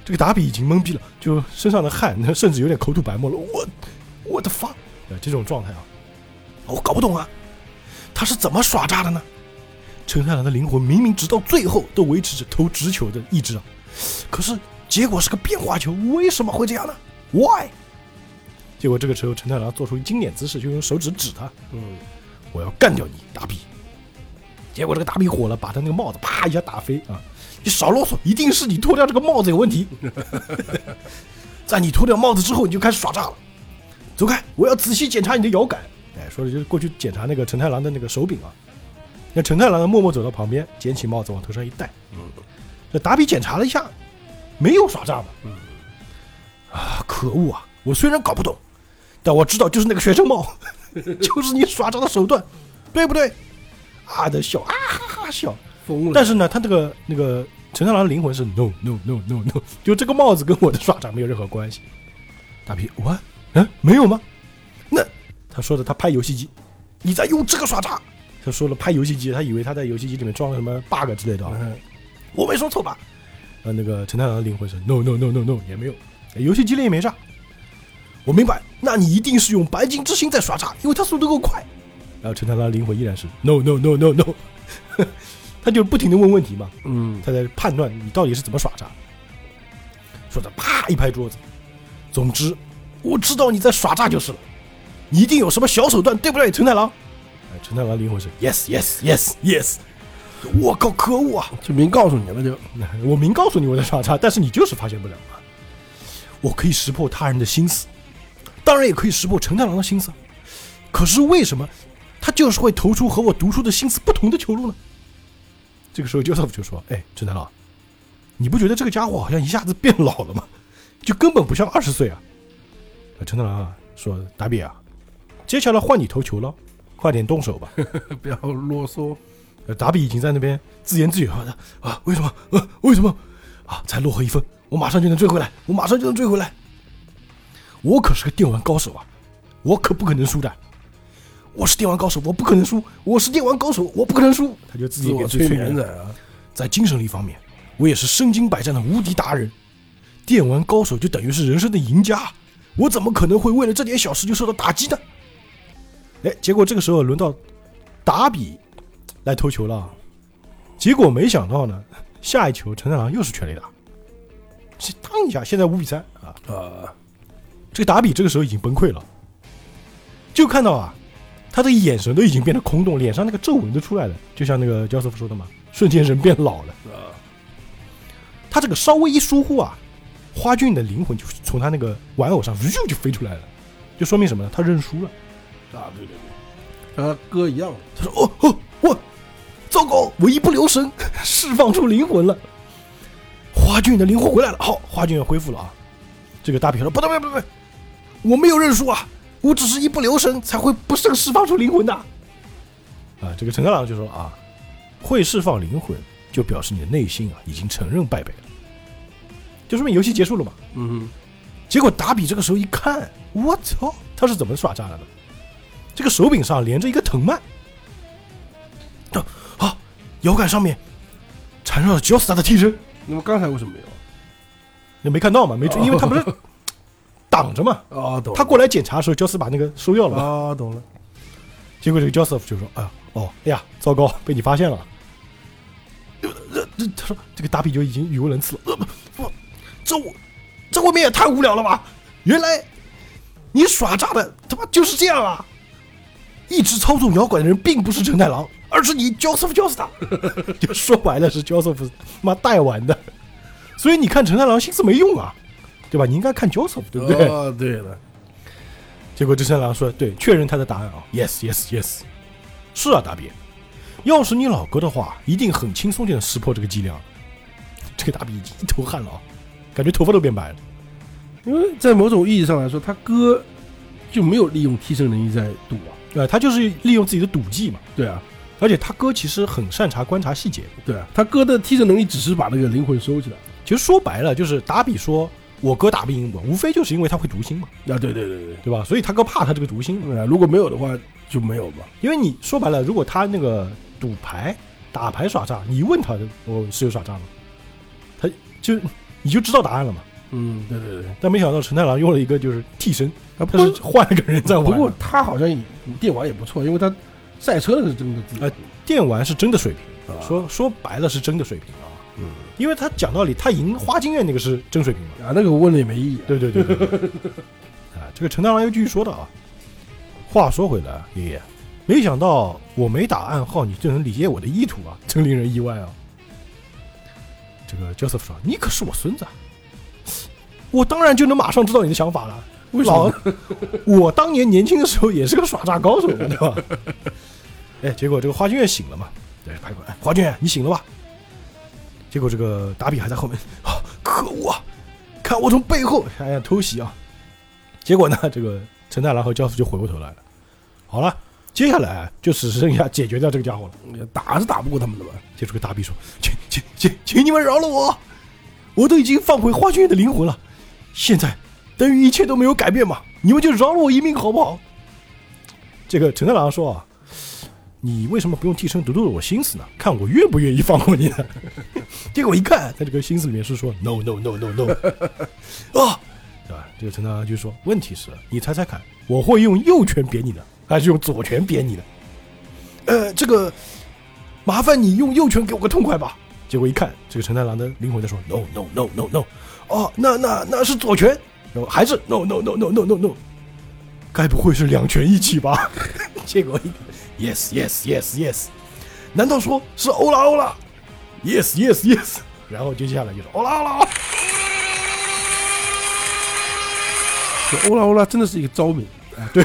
这个达比已经懵逼了，就身上的汗，甚至有点口吐白沫了。我，我的发，呃，这种状态啊，我搞不懂啊，他是怎么耍诈的呢？陈太郎的灵魂明明直到最后都维持着投直球的意志啊，可是结果是个变化球，为什么会这样呢？Why？结果这个时候陈太郎做出经典姿势，就用手指指他，嗯，我要干掉你，达比。结果这个达比火了，把他那个帽子啪一下打飞啊！你少啰嗦，一定是你脱掉这个帽子有问题。(laughs) 在你脱掉帽子之后，你就开始耍诈了。走开，我要仔细检查你的摇杆。哎，说的就是过去检查那个陈太郎的那个手柄啊。那陈太郎呢，默默走到旁边，捡起帽子往头上一戴。嗯，这达比检查了一下，没有耍诈嘛。嗯，啊，可恶啊！我虽然搞不懂，但我知道就是那个学生帽，(laughs) 就是你耍诈的手段，对不对？啊的笑啊哈哈笑。疯了，但是呢，他这个那个陈太郎的灵魂是 no no no no no，就这个帽子跟我的耍诈没有任何关系。大皮，我嗯没有吗？那他说的他拍游戏机，你在用这个耍诈。他说了拍游戏机，他以为他在游戏机里面装了什么 bug 之类的啊。嗯我没说错吧？呃，那个陈太郎的灵魂是 no no no no no 也没有，游戏机里也没炸。我明白，那你一定是用白金之星在耍诈，因为他速度够快。然后陈太郎的灵魂依然是 no no no no no，他就不停的问问题嘛，嗯，他在判断你到底是怎么耍诈。说着啪一拍桌子，总之我知道你在耍诈就是了，你一定有什么小手段，对不对，陈太郎？哎，陈太郎灵魂是 yes yes yes yes，我靠，可恶啊！就明告诉你了，就 (laughs) 我明告诉你我在耍诈，但是你就是发现不了啊。我可以识破他人的心思，当然也可以识破陈太郎的心思，可是为什么他就是会投出和我读出的心思不同的球路呢？这个时候 Joseph 就说：“哎，陈太郎，你不觉得这个家伙好像一下子变老了吗？就根本不像二十岁啊！”啊陈太郎啊说：“达比啊，接下来换你投球了，快点动手吧。(laughs) ”不要啰嗦，呃，达比已经在那边自言自语啊啊，为什么？呃，为什么？啊，才落后一分，我马上就能追回来，我马上就能追回来。我可是个电玩高手啊，我可不可能输的。我是电玩高手，我不可能输。我是电玩高手，我不可能输。他就自己给催眠眠的啊，在精神力方面，我也是身经百战的无敌达人。电玩高手就等于是人生的赢家，我怎么可能会为了这点小事就受到打击呢？哎，结果这个时候轮到达比来投球了，结果没想到呢，下一球陈太郎又是全垒打，这当一下，现在五比三啊！啊，这个达比这个时候已经崩溃了，就看到啊，他的眼神都已经变得空洞，脸上那个皱纹都出来了，就像那个焦瑟夫说的嘛，瞬间人变老了。啊，他这个稍微一疏忽啊，花俊的灵魂就从他那个玩偶上咻就飞出来了，就说明什么呢？他认输了。啊，对对对，跟他哥一样，他说：“哦哦，我糟糕，我一不留神释放出灵魂了。花俊的灵魂回来了，好，花俊也恢复了啊。这个大皮说：不对不对不对，我没有认输啊，我只是一不留神才会不慎释放出灵魂的。啊，这个陈克郎就说啊，会释放灵魂，就表示你的内心啊已经承认败北了，就说明游戏结束了嘛。嗯结果达比这个时候一看，我操，他是怎么耍诈的呢？这个手柄上连着一个藤蔓，啊啊，摇杆上面缠绕了 Josta 的替身，那么刚才为什么没有？你没看到嘛？没注意，因为他不是 (laughs) 挡着嘛。啊，懂了，他过来检查的时候，，Joseph 把那个收掉了嘛。啊，懂了，结果这个 Joseph 就说：“哎呀，哦，哎呀，糟糕，被你发现了。呃”这这，他说这个达比就已经语无伦次了。呃，不这我这未免也太无聊了吧？原来你耍诈的他妈就是这样啊！一直操纵摇滚的人并不是陈太郎，而是你 Joseph Joestar。(laughs) 就说白了是 Joseph 妈带玩的，所以你看陈太郎心思没用啊，对吧？你应该看 Joseph，对不对？哦，对了，结果这三郎说：“对，确认他的答案啊，yes yes yes，是啊，大比，要是你老哥的话，一定很轻松就能识破这个伎俩。”这个大比已经一头汗了啊，感觉头发都变白了。因为在某种意义上来说，他哥就没有利用替身能力在赌啊，呃，他就是利用自己的赌技嘛，对啊，而且他哥其实很擅长观察细节。对啊，他哥的替身能力只是把那个灵魂收起来，其实说白了，就是达比说我哥打不赢我，无非就是因为他会读心嘛，啊，对对对对对吧？所以他哥怕他这个读心如果没有的话就没有嘛，因为你说白了，如果他那个赌牌、打牌耍诈，你一问他，我是有耍诈吗？他就你就知道答案了嘛。嗯，对对对，但没想到陈太郎用了一个就是替身，啊，他是换了个人在玩。不过他好像也电玩也不错，因为他赛车的是真的呃电玩是真的水平，啊说说白了是真的水平啊。嗯因为他讲道理，他赢花京院那个是真水平嘛。啊，那个我问了也没意义啊，对对对对对。(laughs) 啊，这个陈大郎又继续说道啊，话说回来，爷爷，没想到我没打暗号，你就能理解我的意图啊，(laughs) 真令人意外啊。这个 Joseph 说：“你可是我孙子啊，我当然就能马上知道你的想法了。为什么？(laughs) 我当年年轻的时候也是个耍诈高手，对吧？哎，结果这个花君院醒了嘛？对，拍过来，哎花君院你醒了吧？结果这个达比还在后面，啊，可恶啊！看我从背后，哎呀，偷袭啊！结果呢，这个陈太郎和教父就回过头来了。好了，接下来就只剩下解决掉这个家伙了。打是打不过他们的吧，接着个大比说：“请请请，请你们饶了我，我都已经放回花君院的灵魂了，现在等于一切都没有改变嘛，你们就饶了我一命好不好？”这个陈太郎说啊，你为什么不用替身读读我心思呢？看我愿不愿意放过你呢？结果一看，他这个心思里面是说 no no no no no 啊，对吧？这个陈太郎就说，问题是，你猜猜看，我会用右拳扁你的，还是用左拳扁你的？呃，这个麻烦你用右拳给我个痛快吧。结果一看，这个陈太郎的灵魂在说 no no no no no，哦，那那那是左拳，然后还是 no no no no no no no，该不会是两拳一起吧？结果一 yes yes yes yes，难道说是欧拉欧拉？yes yes yes，然后接下来就是欧拉欧拉欧啦，这欧拉欧拉真的是一个招名啊！对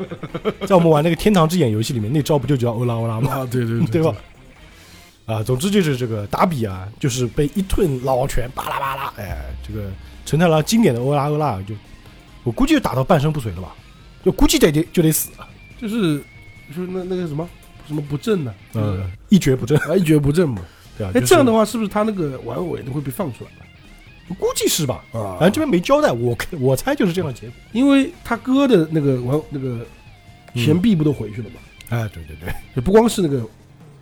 (laughs) 在我们玩那个《天堂之眼》游戏里面，那招不就叫欧拉欧拉吗？啊，对对对吧？？啊，总之就是这个打比啊，就是被一顿老拳巴拉巴拉，哎，这个陈太郎经典的欧拉欧拉就，我估计就打到半身不遂了吧，就估计得得就得死了，就是就是那那个什么什么不正呢？嗯，一蹶不振，啊，一蹶不振嘛。对啊，哎，就是这样的话，是不是他那个玩偶也都会被放出来估计是吧？啊反正这边没交代，我我猜就是这样的结果。因为他哥的那个玩那个钱币不都回去了嘛？哎，对对对，也不光是那个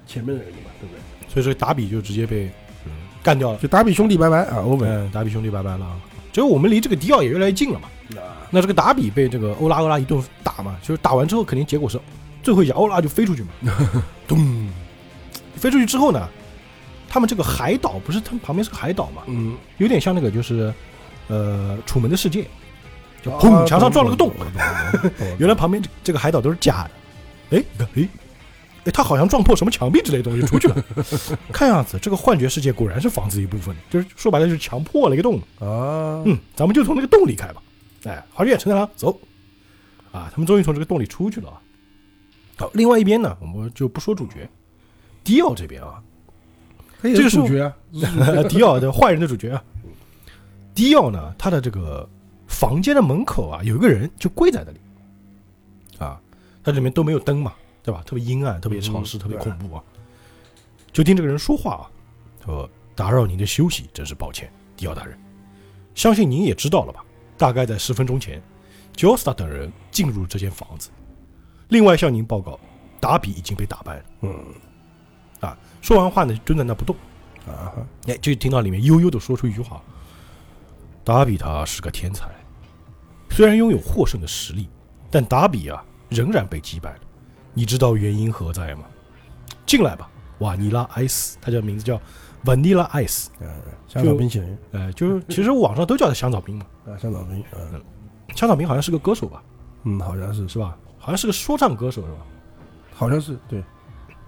前面的人嘛，对不对？所以说达比就直接被嗯干掉了，就达比兄弟拜拜啊，over 嗯，达比兄弟拜拜了啊。结果我们离这个迪奥也越来越近了嘛。啊，那这个达比被这个欧拉欧拉一顿打嘛，就是打完之后肯定结果是最后一下欧拉就飞出去嘛，(laughs) 咚，飞出去之后呢，他们这个海岛不是他们旁边是个海岛嘛，嗯，有点像那个就是呃楚门的世界，就啊砰墙上撞了个洞，(laughs) 原来旁边这这个海岛都是假的，哎，哎，哎，他好像撞破什么墙壁之类的东西出去了。(laughs) 看样子，这个幻觉世界果然是房子一部分，就是说白了就是墙破了一个洞。啊，嗯，咱们就从那个洞里开吧。哎，好远，陈太郎走。啊，他们终于从这个洞里出去了啊。好，另外一边呢，我们就不说主角，迪奥这边啊，这个主角啊，(laughs) 迪奥的坏人的主角啊。迪奥呢，他的这个房间的门口啊，有一个人就跪在那里，啊，他里面都没有灯嘛，对吧？特别阴暗，特别潮湿，嗯特别恐怖啊。就听这个人说话啊，说打扰您的休息，真是抱歉，迪奥大人。相信您也知道了吧？大概在十分钟前，乔斯塔等人进入这间房子。另外向您报告，达比已经被打败了。嗯啊，说完话呢，蹲在那不动。啊哈，哎，就听到里面悠悠的说出一句话：“达比他是个天才，虽然拥有获胜的实力，但达比啊仍然被击败了。你知道原因何在吗？进来吧，瓦尼拉艾斯，他叫名字叫 Vanilla Ice，嗯，香草冰淇淋呃，就是其实网上都叫他香草冰嘛。啊，香草冰，嗯香草冰好像是个歌手吧，嗯，好像是是吧？好像是个说唱歌手是吧？好像是对，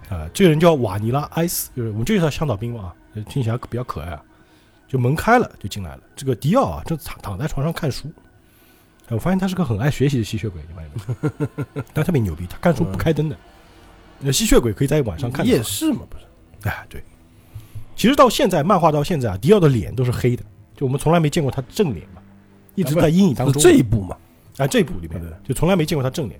啊、这个人叫瓦尼拉艾斯，就是我们就叫他香草兵嘛，啊，听起来比较可爱啊。就门开了，就进来了。这个迪奥啊，正躺躺在床上看书。哎，我发现他是个很爱学习的吸血鬼，你发现没？(laughs) 但特别牛逼，他看书不开灯的。那吸血鬼可以在晚上看到。夜视嘛，不是？哎，对。其实到现在，漫画到现在啊，迪奥的脸都是黑的，就我们从来没见过他正脸嘛，一直在阴影当是中。这一部嘛，啊，这一部里面对就从来没见过他正脸。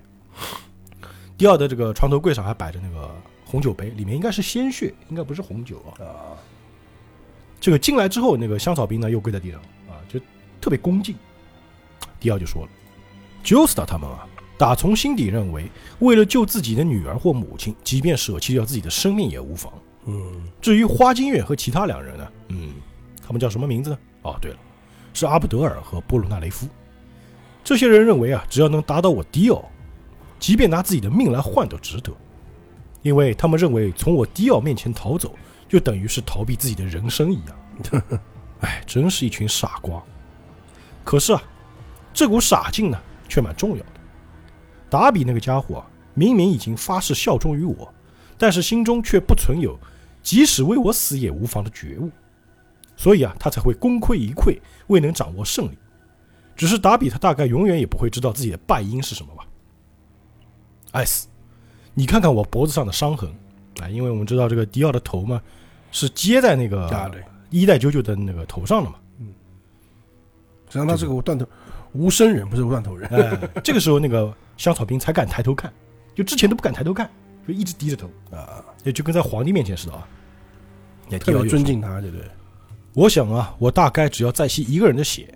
迪奥的这个床头柜上还摆着那个红酒杯，里面应该是鲜血，应该不是红酒啊。啊，这个进来之后，那个香草兵呢又跪在地上啊，就特别恭敬。迪奥就说了 j o s t a 他们啊，打从心底认为，为了救自己的女儿或母亲，即便舍弃掉自己的生命也无妨。嗯，至于花金月和其他两人呢，嗯，他们叫什么名字呢？哦，对了，是阿布德尔和波鲁纳雷夫。这些人认为啊，只要能打倒我迪奥，即便拿自己的命来换都值得，因为他们认为从我迪奥面前逃走，就等于是逃避自己的人生一样。(laughs) 哎，真是一群傻瓜。可是啊，这股傻劲呢，却蛮重要的。达比那个家伙啊，明明已经发誓效忠于我，但是心中却不存有即使为我死也无妨的觉悟，所以啊，他才会功亏一篑，未能掌握胜利。只是达比他大概永远也不会知道自己的败因是什么吧。艾斯，你看看我脖子上的伤痕啊，因为我们知道这个迪奥的头嘛，是接在那个啊对，一代九九的那个头上的嘛。实际上他是个断头无声人，不是无断头人。哎，这个时候那个香草兵才敢抬头看，就之前都不敢抬头看，就一直低着头啊，也就跟在皇帝面前似的啊。也特别尊敬他，对不对？我想啊，我大概只要再吸一个人的血，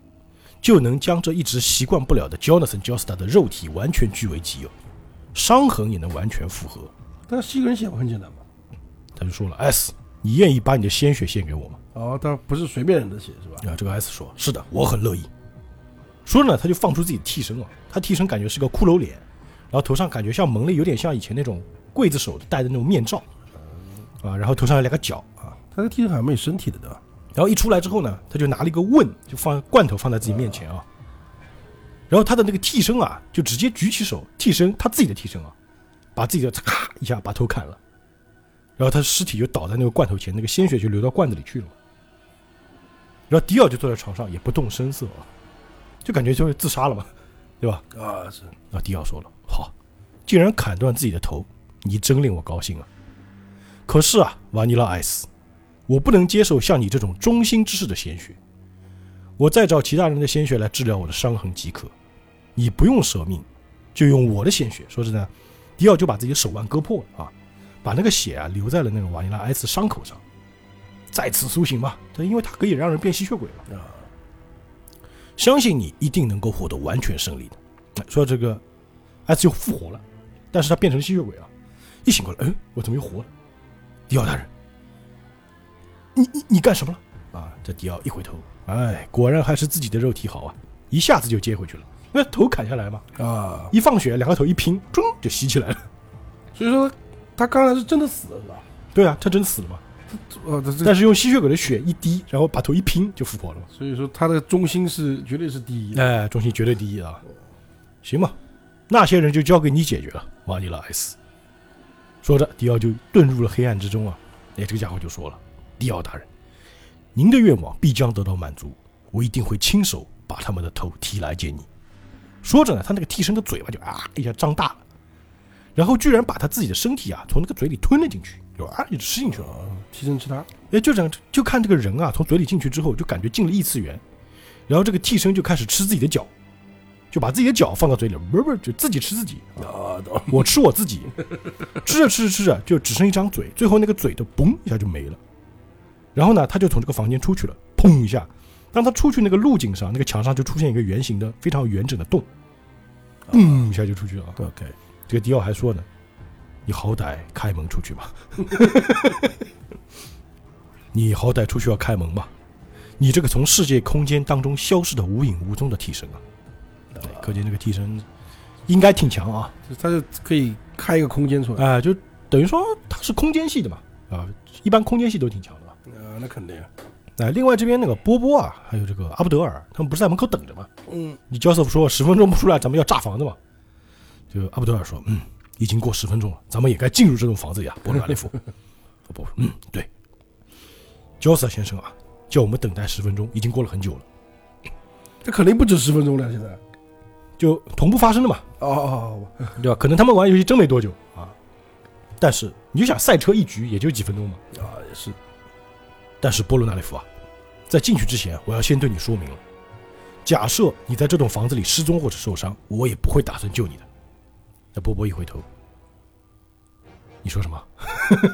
就能将这一直习惯不了的 Jonathan Joestar 的肉体完全据为己有，伤痕也能完全复合。但吸个人血不很简单吗？他就说了：“S，你愿意把你的鲜血献给我吗哦，他不是随便人的血是？”吧？啊，这个 S 说：“是的，我很乐意。”说着呢，他就放出自己的替身啊，他替身感觉是个骷髅脸，然后头上感觉像蒙了有点像以前那种刽子手戴的那种面罩，啊，然后头上有两个角啊，他的替身好像没有身体的，对吧？然后一出来之后呢，他就拿了一个问，就放罐头放在自己面前啊。然后他的那个替身啊，就直接举起手，替身他自己的替身啊，把自己的咔一下把头砍了，然后他尸体就倒在那个罐头前，那个鲜血就流到罐子里去了。然后迪奥就坐在床上也不动声色啊，就感觉就是自杀了嘛，对吧？啊，是然后迪奥说了：“好，竟然砍断自己的头，你真令我高兴啊！可是啊，瓦尼拉艾斯，我不能接受像你这种忠心之士的鲜血。我再找其他人的鲜血来治疗我的伤痕即可。你不用舍命，就用我的鲜血。说着呢，迪奥就把自己的手腕割破了啊，把那个血啊留在了那个瓦尼拉艾斯伤口上，再次苏醒吧。他因为他可以让人变吸血鬼嘛。啊，相信你一定能够获得完全胜利的。哎说这个，艾斯又复活了，但是他变成吸血鬼了。一醒过来，嗯，我怎么又活了？迪奥大人，你你你干什么了？啊，这迪奥一回头，哎，果然还是自己的肉体好啊，一下子就接回去了。那头砍下来嘛，啊，一放血，两个头一拼，中就吸起来了。(laughs) 所以说他刚才是真的死了，是吧？对啊，他真死了嘛。呃，但是用吸血鬼的血一滴，然后把头一拼就复活了嘛。所以说他的中心是绝对是第一的。哎，中心绝对第一啊！行吧，那些人就交给你解决了，瓦尼拉艾斯。说着，迪奥就遁入了黑暗之中啊。哎，这个家伙就说了：“迪奥大人，您的愿望必将得到满足，我一定会亲手把他们的头提来见你。”说着呢，他那个替身的嘴巴就啊一下张大了，然后居然把他自己的身体啊从那个嘴里吞了进去，就啊就吃进去了。啊，替身吃他，哎，就这样，就看这个人啊，从嘴里进去之后，就感觉进了异次元，然后这个替身就开始吃自己的脚，就把自己的脚放到嘴里，不是不是，就自己吃自己，啊，我吃我自己，吃着吃着吃着就只剩一张嘴，最后那个嘴都嘣一下就没了。然后呢，他就从这个房间出去了，砰一下，当他出去那个路径上，那个墙上就出现一个圆形的非常圆整的洞，嗯一下就出去了。啊。OK，这个迪奥还说呢：“你好歹开门出去吧，(laughs) 你好歹出去要开门吧，你这个从世界空间当中消失的无影无踪的替身啊！对可见这个替身应该挺强啊，他就可以开一个空间出来，哎、就等于说他是空间系的嘛，啊，一般空间系都挺强的吧。啊，那肯定，哎、另外这边那个波波啊，还有这个阿布德尔，他们不是在门口等着吗？嗯，你焦瑟夫说十分钟不出来，咱们要炸房子嘛。就阿布德尔说，嗯，已经过十分钟了，咱们也该进入这栋房子里啊。波罗纳雷夫，波波说，嗯，对。焦瑟先生啊，叫我们等待十分钟，已经过了很久了，这肯定不止十分钟了，现在，就同步发生的嘛，哦哦，哦对吧？可能他们玩游戏真没多久啊，但是你就想赛车一局也就几分钟嘛。啊，也是，但是波罗纳雷夫啊，在进去之前，我要先对你说明了，假设你在这栋房子里失踪或者受伤，我也不会打算救你的。那波波一回头，你说什么？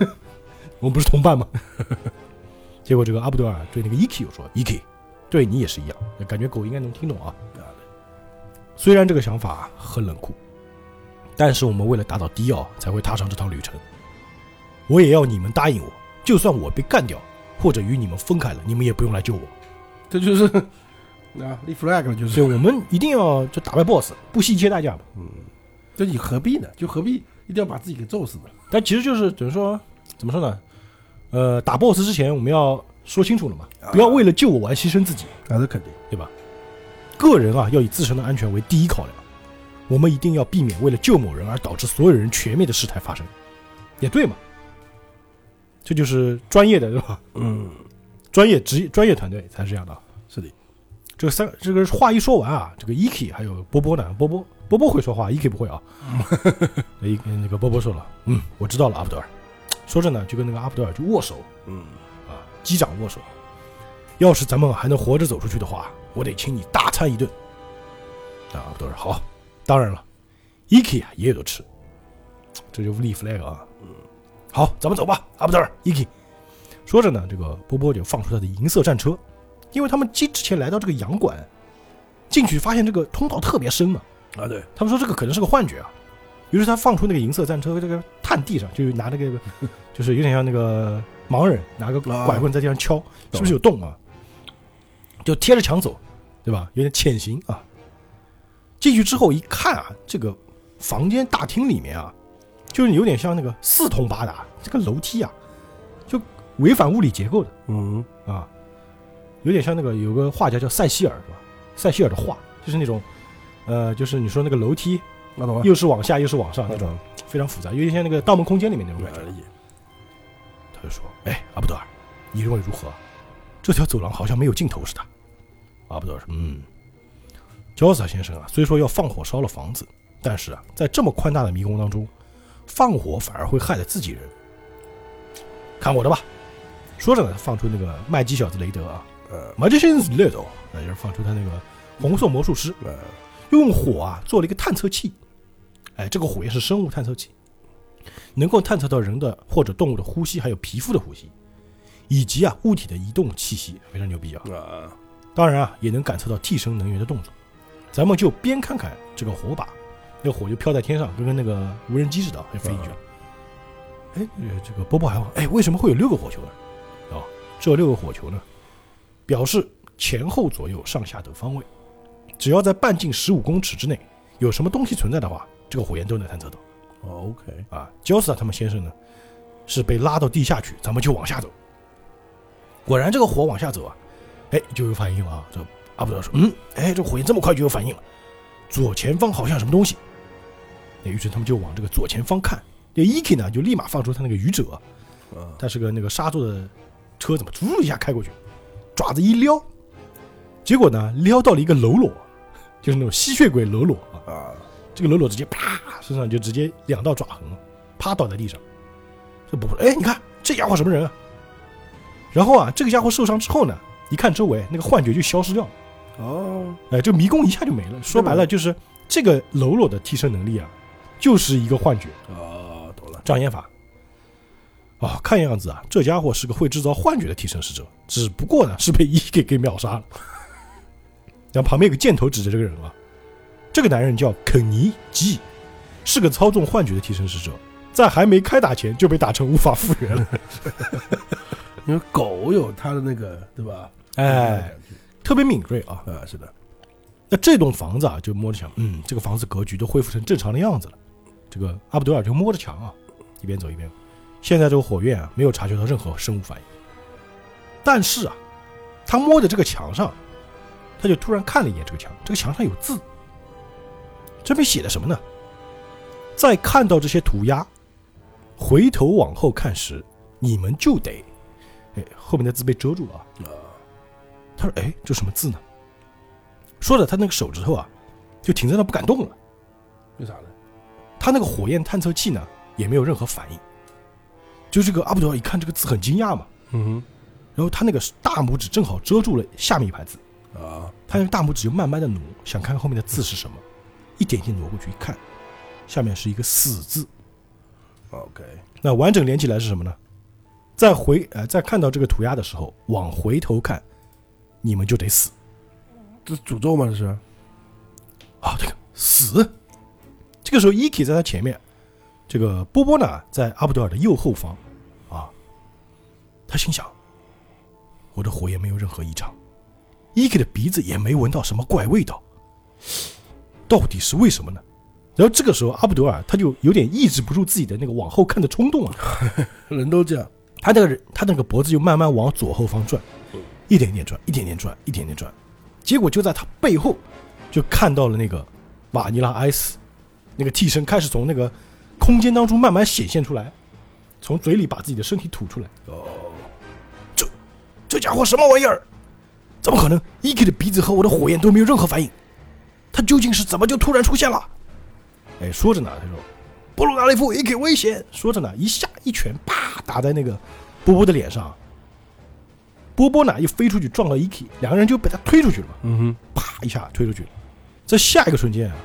(laughs) 我们不是同伴吗？(laughs) 结果这个阿布德尔对那个伊 k 又说：“伊 k 对你也是一样。”感觉狗应该能听懂啊。啊，虽然这个想法很冷酷，但是我们为了打倒迪奥才会踏上这趟旅程。我也要你们答应我，就算我被干掉或者与你们分开了，你们也不用来救我。这就是 (laughs) 啊，立 flag 了，就是所以，我们一定要就打败 BOSS，不惜一切代价嘛。嗯这你何必呢？就何必一定要把自己给揍死呢？但其实就是等于说，怎么说呢？呃，打 BOSS 之前我们要说清楚了嘛，不要为了救我而牺牲自己，那是肯定，对吧？个人啊，要以自身的安全为第一考量。我们一定要避免为了救某人而导致所有人全面的事态发生，也对嘛？这就是专业的，对吧？嗯，专业职业专业团队才是这样的。是的，这个三这个话一说完啊，这个 Eki 还有波波呢，波波波波会说话，Eki 不会啊。(laughs) 那一那个波波说了，嗯，我知道了，阿布德尔。说着呢，就跟那个阿布德尔就握手嗯，啊，击掌握手。要是咱们还能活着走出去的话，我得请你大餐一顿。啊，阿布德尔好，当然了，Eki 啊也有的吃，这就立 flag 啊。好，咱们走吧，阿布德尔，Eki。说着呢，这个波波就放出他的银色战车，因为他们之之前来到这个洋馆，进去发现这个通道特别深嘛，啊，对，他们说这个可能是个幻觉啊。于是他放出那个银色战车，这个探地上，就拿那个，(laughs) 就是有点像那个盲人拿个啊拐棍在地上敲，是不是有洞啊？就贴着墙走，对吧？有点潜行啊。进去之后一看啊，这个房间大厅里面啊，就是有点像那个四通八达，这个楼梯啊，就违反物理结构的。嗯，啊，有点像那个有个画家叫塞西尔是吧？塞西尔的画就是那种，呃，就是你说那个楼梯那懂了，又是往下又是往上那种，非常复杂，有点像那个《盗梦空间》里面那种感觉。他就说：“哎，阿布德尔，你认为如何？这条走廊好像没有尽头似的。”阿布德尔说：“嗯，焦萨先生啊，虽说要放火烧了房子，但是啊，在这么宽大的迷宫当中，放火反而会害了自己人。看我的吧。”说着呢，放出那个麦基小子雷德啊呃，，Magician's Ladle，那就是放出他那个红色魔术师，呃，用火啊做了一个探测器，哎，这个火焰是生物探测器，能够探测到人的或者动物的呼吸，还有皮肤的呼吸，以及啊物体的移动气息，非常牛逼啊！啊，当然啊，也能感测到替身能源的动作。咱们就边看看这个火把，那个火就飘在天上，跟跟那个无人机似的，就飞进去了。哎，呃这个波波还问，哎，为什么会有六个火球呢？哦，这六个火球呢，表示前后左右上下等方位，只要在半径十五公尺之内有什么东西存在的话，这个火焰都能探测到。哦，OK，啊，焦斯塔他们先生呢，是被拉到地下去，咱们就往下走。果然，这个火往下走啊，哎，就有反应了啊。这阿布德说：“嗯，哎，这火焰这么快就有反应了，左前方好像什么东西。”那于是他们就往这个左前方看，这 Eki 呢就立马放出他那个愚者，啊，它是个那个沙座的车怎么，突一下开过去，爪子一撩，结果呢撩到了一个喽啰，就是那种吸血鬼喽啰啊，啊，这个喽啰直接啪身上就直接两道爪痕，啪倒在地上。这不，哎，你看这家伙什么人啊？然后啊，这个家伙受伤之后呢，一看周围那个幻觉就消失掉了，哦，哎，这个迷宫一下就没了。说白了就是这个喽啰的替身能力啊，就是一个幻觉。哦，懂了，障眼法。哦，看样子啊，这家伙是个会制造幻觉的替身使者，只不过呢是被一给给秒杀了。(laughs) 然后旁边有个箭头指着这个人啊，这个男人叫肯尼基，是个操纵幻觉的替身使者，在还没开打前就被打成无法复原了。(laughs) 因为狗有它的那个，对吧？哎，特别敏锐啊。啊，是的，那这栋房子啊，就摸着想，嗯，这个房子格局都恢复成正常的样子了。这个阿卜杜尔就摸着墙啊，一边走一边。现在这个火焰啊，没有察觉到任何生物反应。但是啊，他摸着这个墙上，他就突然看了一眼这个墙，这个墙上有字，这边写的什么呢？在看到这些涂鸦，回头往后看时，你们就得，哎，后面的字被遮住了啊。啊，他说：“哎，这什么字呢？”说着，他那个手指头啊，就停在那不敢动了。为啥呢？他那个火焰探测器呢，也没有任何反应。就这个阿卜杜尔一看这个字很惊讶嘛，嗯然后他那个大拇指正好遮住了下面一排字，啊，他用大拇指就慢慢的挪，想看看后面的字是什么，一点一点挪过去一看，下面是一个死字。OK，那完整连起来是什么呢？再回呃再看到这个涂鸦的时候，往回头看，你们就得死这是诅咒吗？这是？啊！这个死。这个时候伊 k 在他前面，这个波波呢在阿布德尔的右后方，啊，他心想：我的火焰没有任何异常，伊 k 的鼻子也没闻到什么怪味道，到底是为什么呢？然后这个时候阿布德尔他就有点抑制不住自己的那个往后看的冲动啊，(laughs) 人都这样，他那个人，他那个脖子就慢慢往左后方转，一点点转，一点点转，一点点转，结果就在他背后，就看到了那个瓦尼拉艾斯，那个替身开始从那个空间当中慢慢显现出来，从嘴里把自己的身体吐出来。哦，这这家伙什么玩意儿？怎么可能？伊 k 的鼻子和我的火焰都没有任何反应，他究竟是怎么就突然出现了？哎，说着呢，他说：“波鲁纳雷夫伊 k 危险。”说着呢，一下一拳啪打在那个波波的脸上。波波呢一飞出去撞到伊 k 两个人就被他推出去了嘛，嗯哼，啪一下推出去了。在下一个瞬间啊，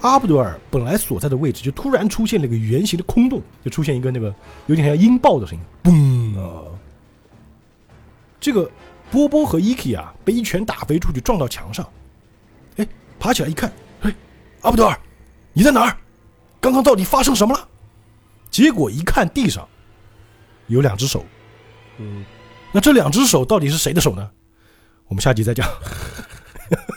阿布杜尔本来所在的位置就突然出现了一个圆形的空洞，就出现一个那个有点像音爆的声音，嘣！啊，这个波波和伊 k 啊被一拳打飞出去，撞到墙上。哎，爬起来一看，哎，阿布杜尔，你在哪儿？刚刚到底发生什么了？结果一看地上有两只手，嗯，那这两只手到底是谁的手呢？我们下集再讲，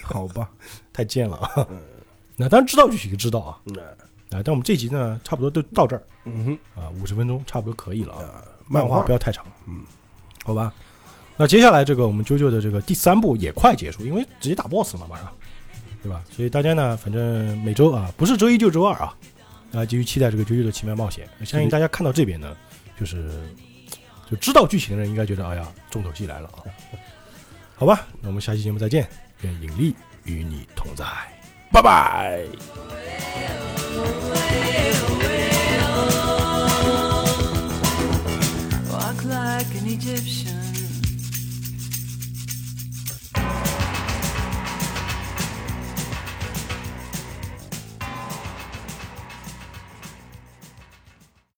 好吧，太贱了啊！(laughs) 那当然知道剧情知道啊，那，啊，但我们这集呢差不多都到这儿嗯哼，啊，五十分钟差不多可以了啊。啊，漫画画不要太长，嗯，好吧。那接下来这个我们啾啾的这个第三部也快结束，因为直接打 BOSS 了嘛，马上，对吧？所以大家呢，反正每周啊，不是周一就周二啊，啊，继续期待这个啾啾的奇妙冒险。相信大家看到这边呢，就是就知道剧情的人应该觉得，哎呀，重头戏来了啊。好吧，那我们下期节目再见，愿引力与你同在，Bye bye. Well, well, well,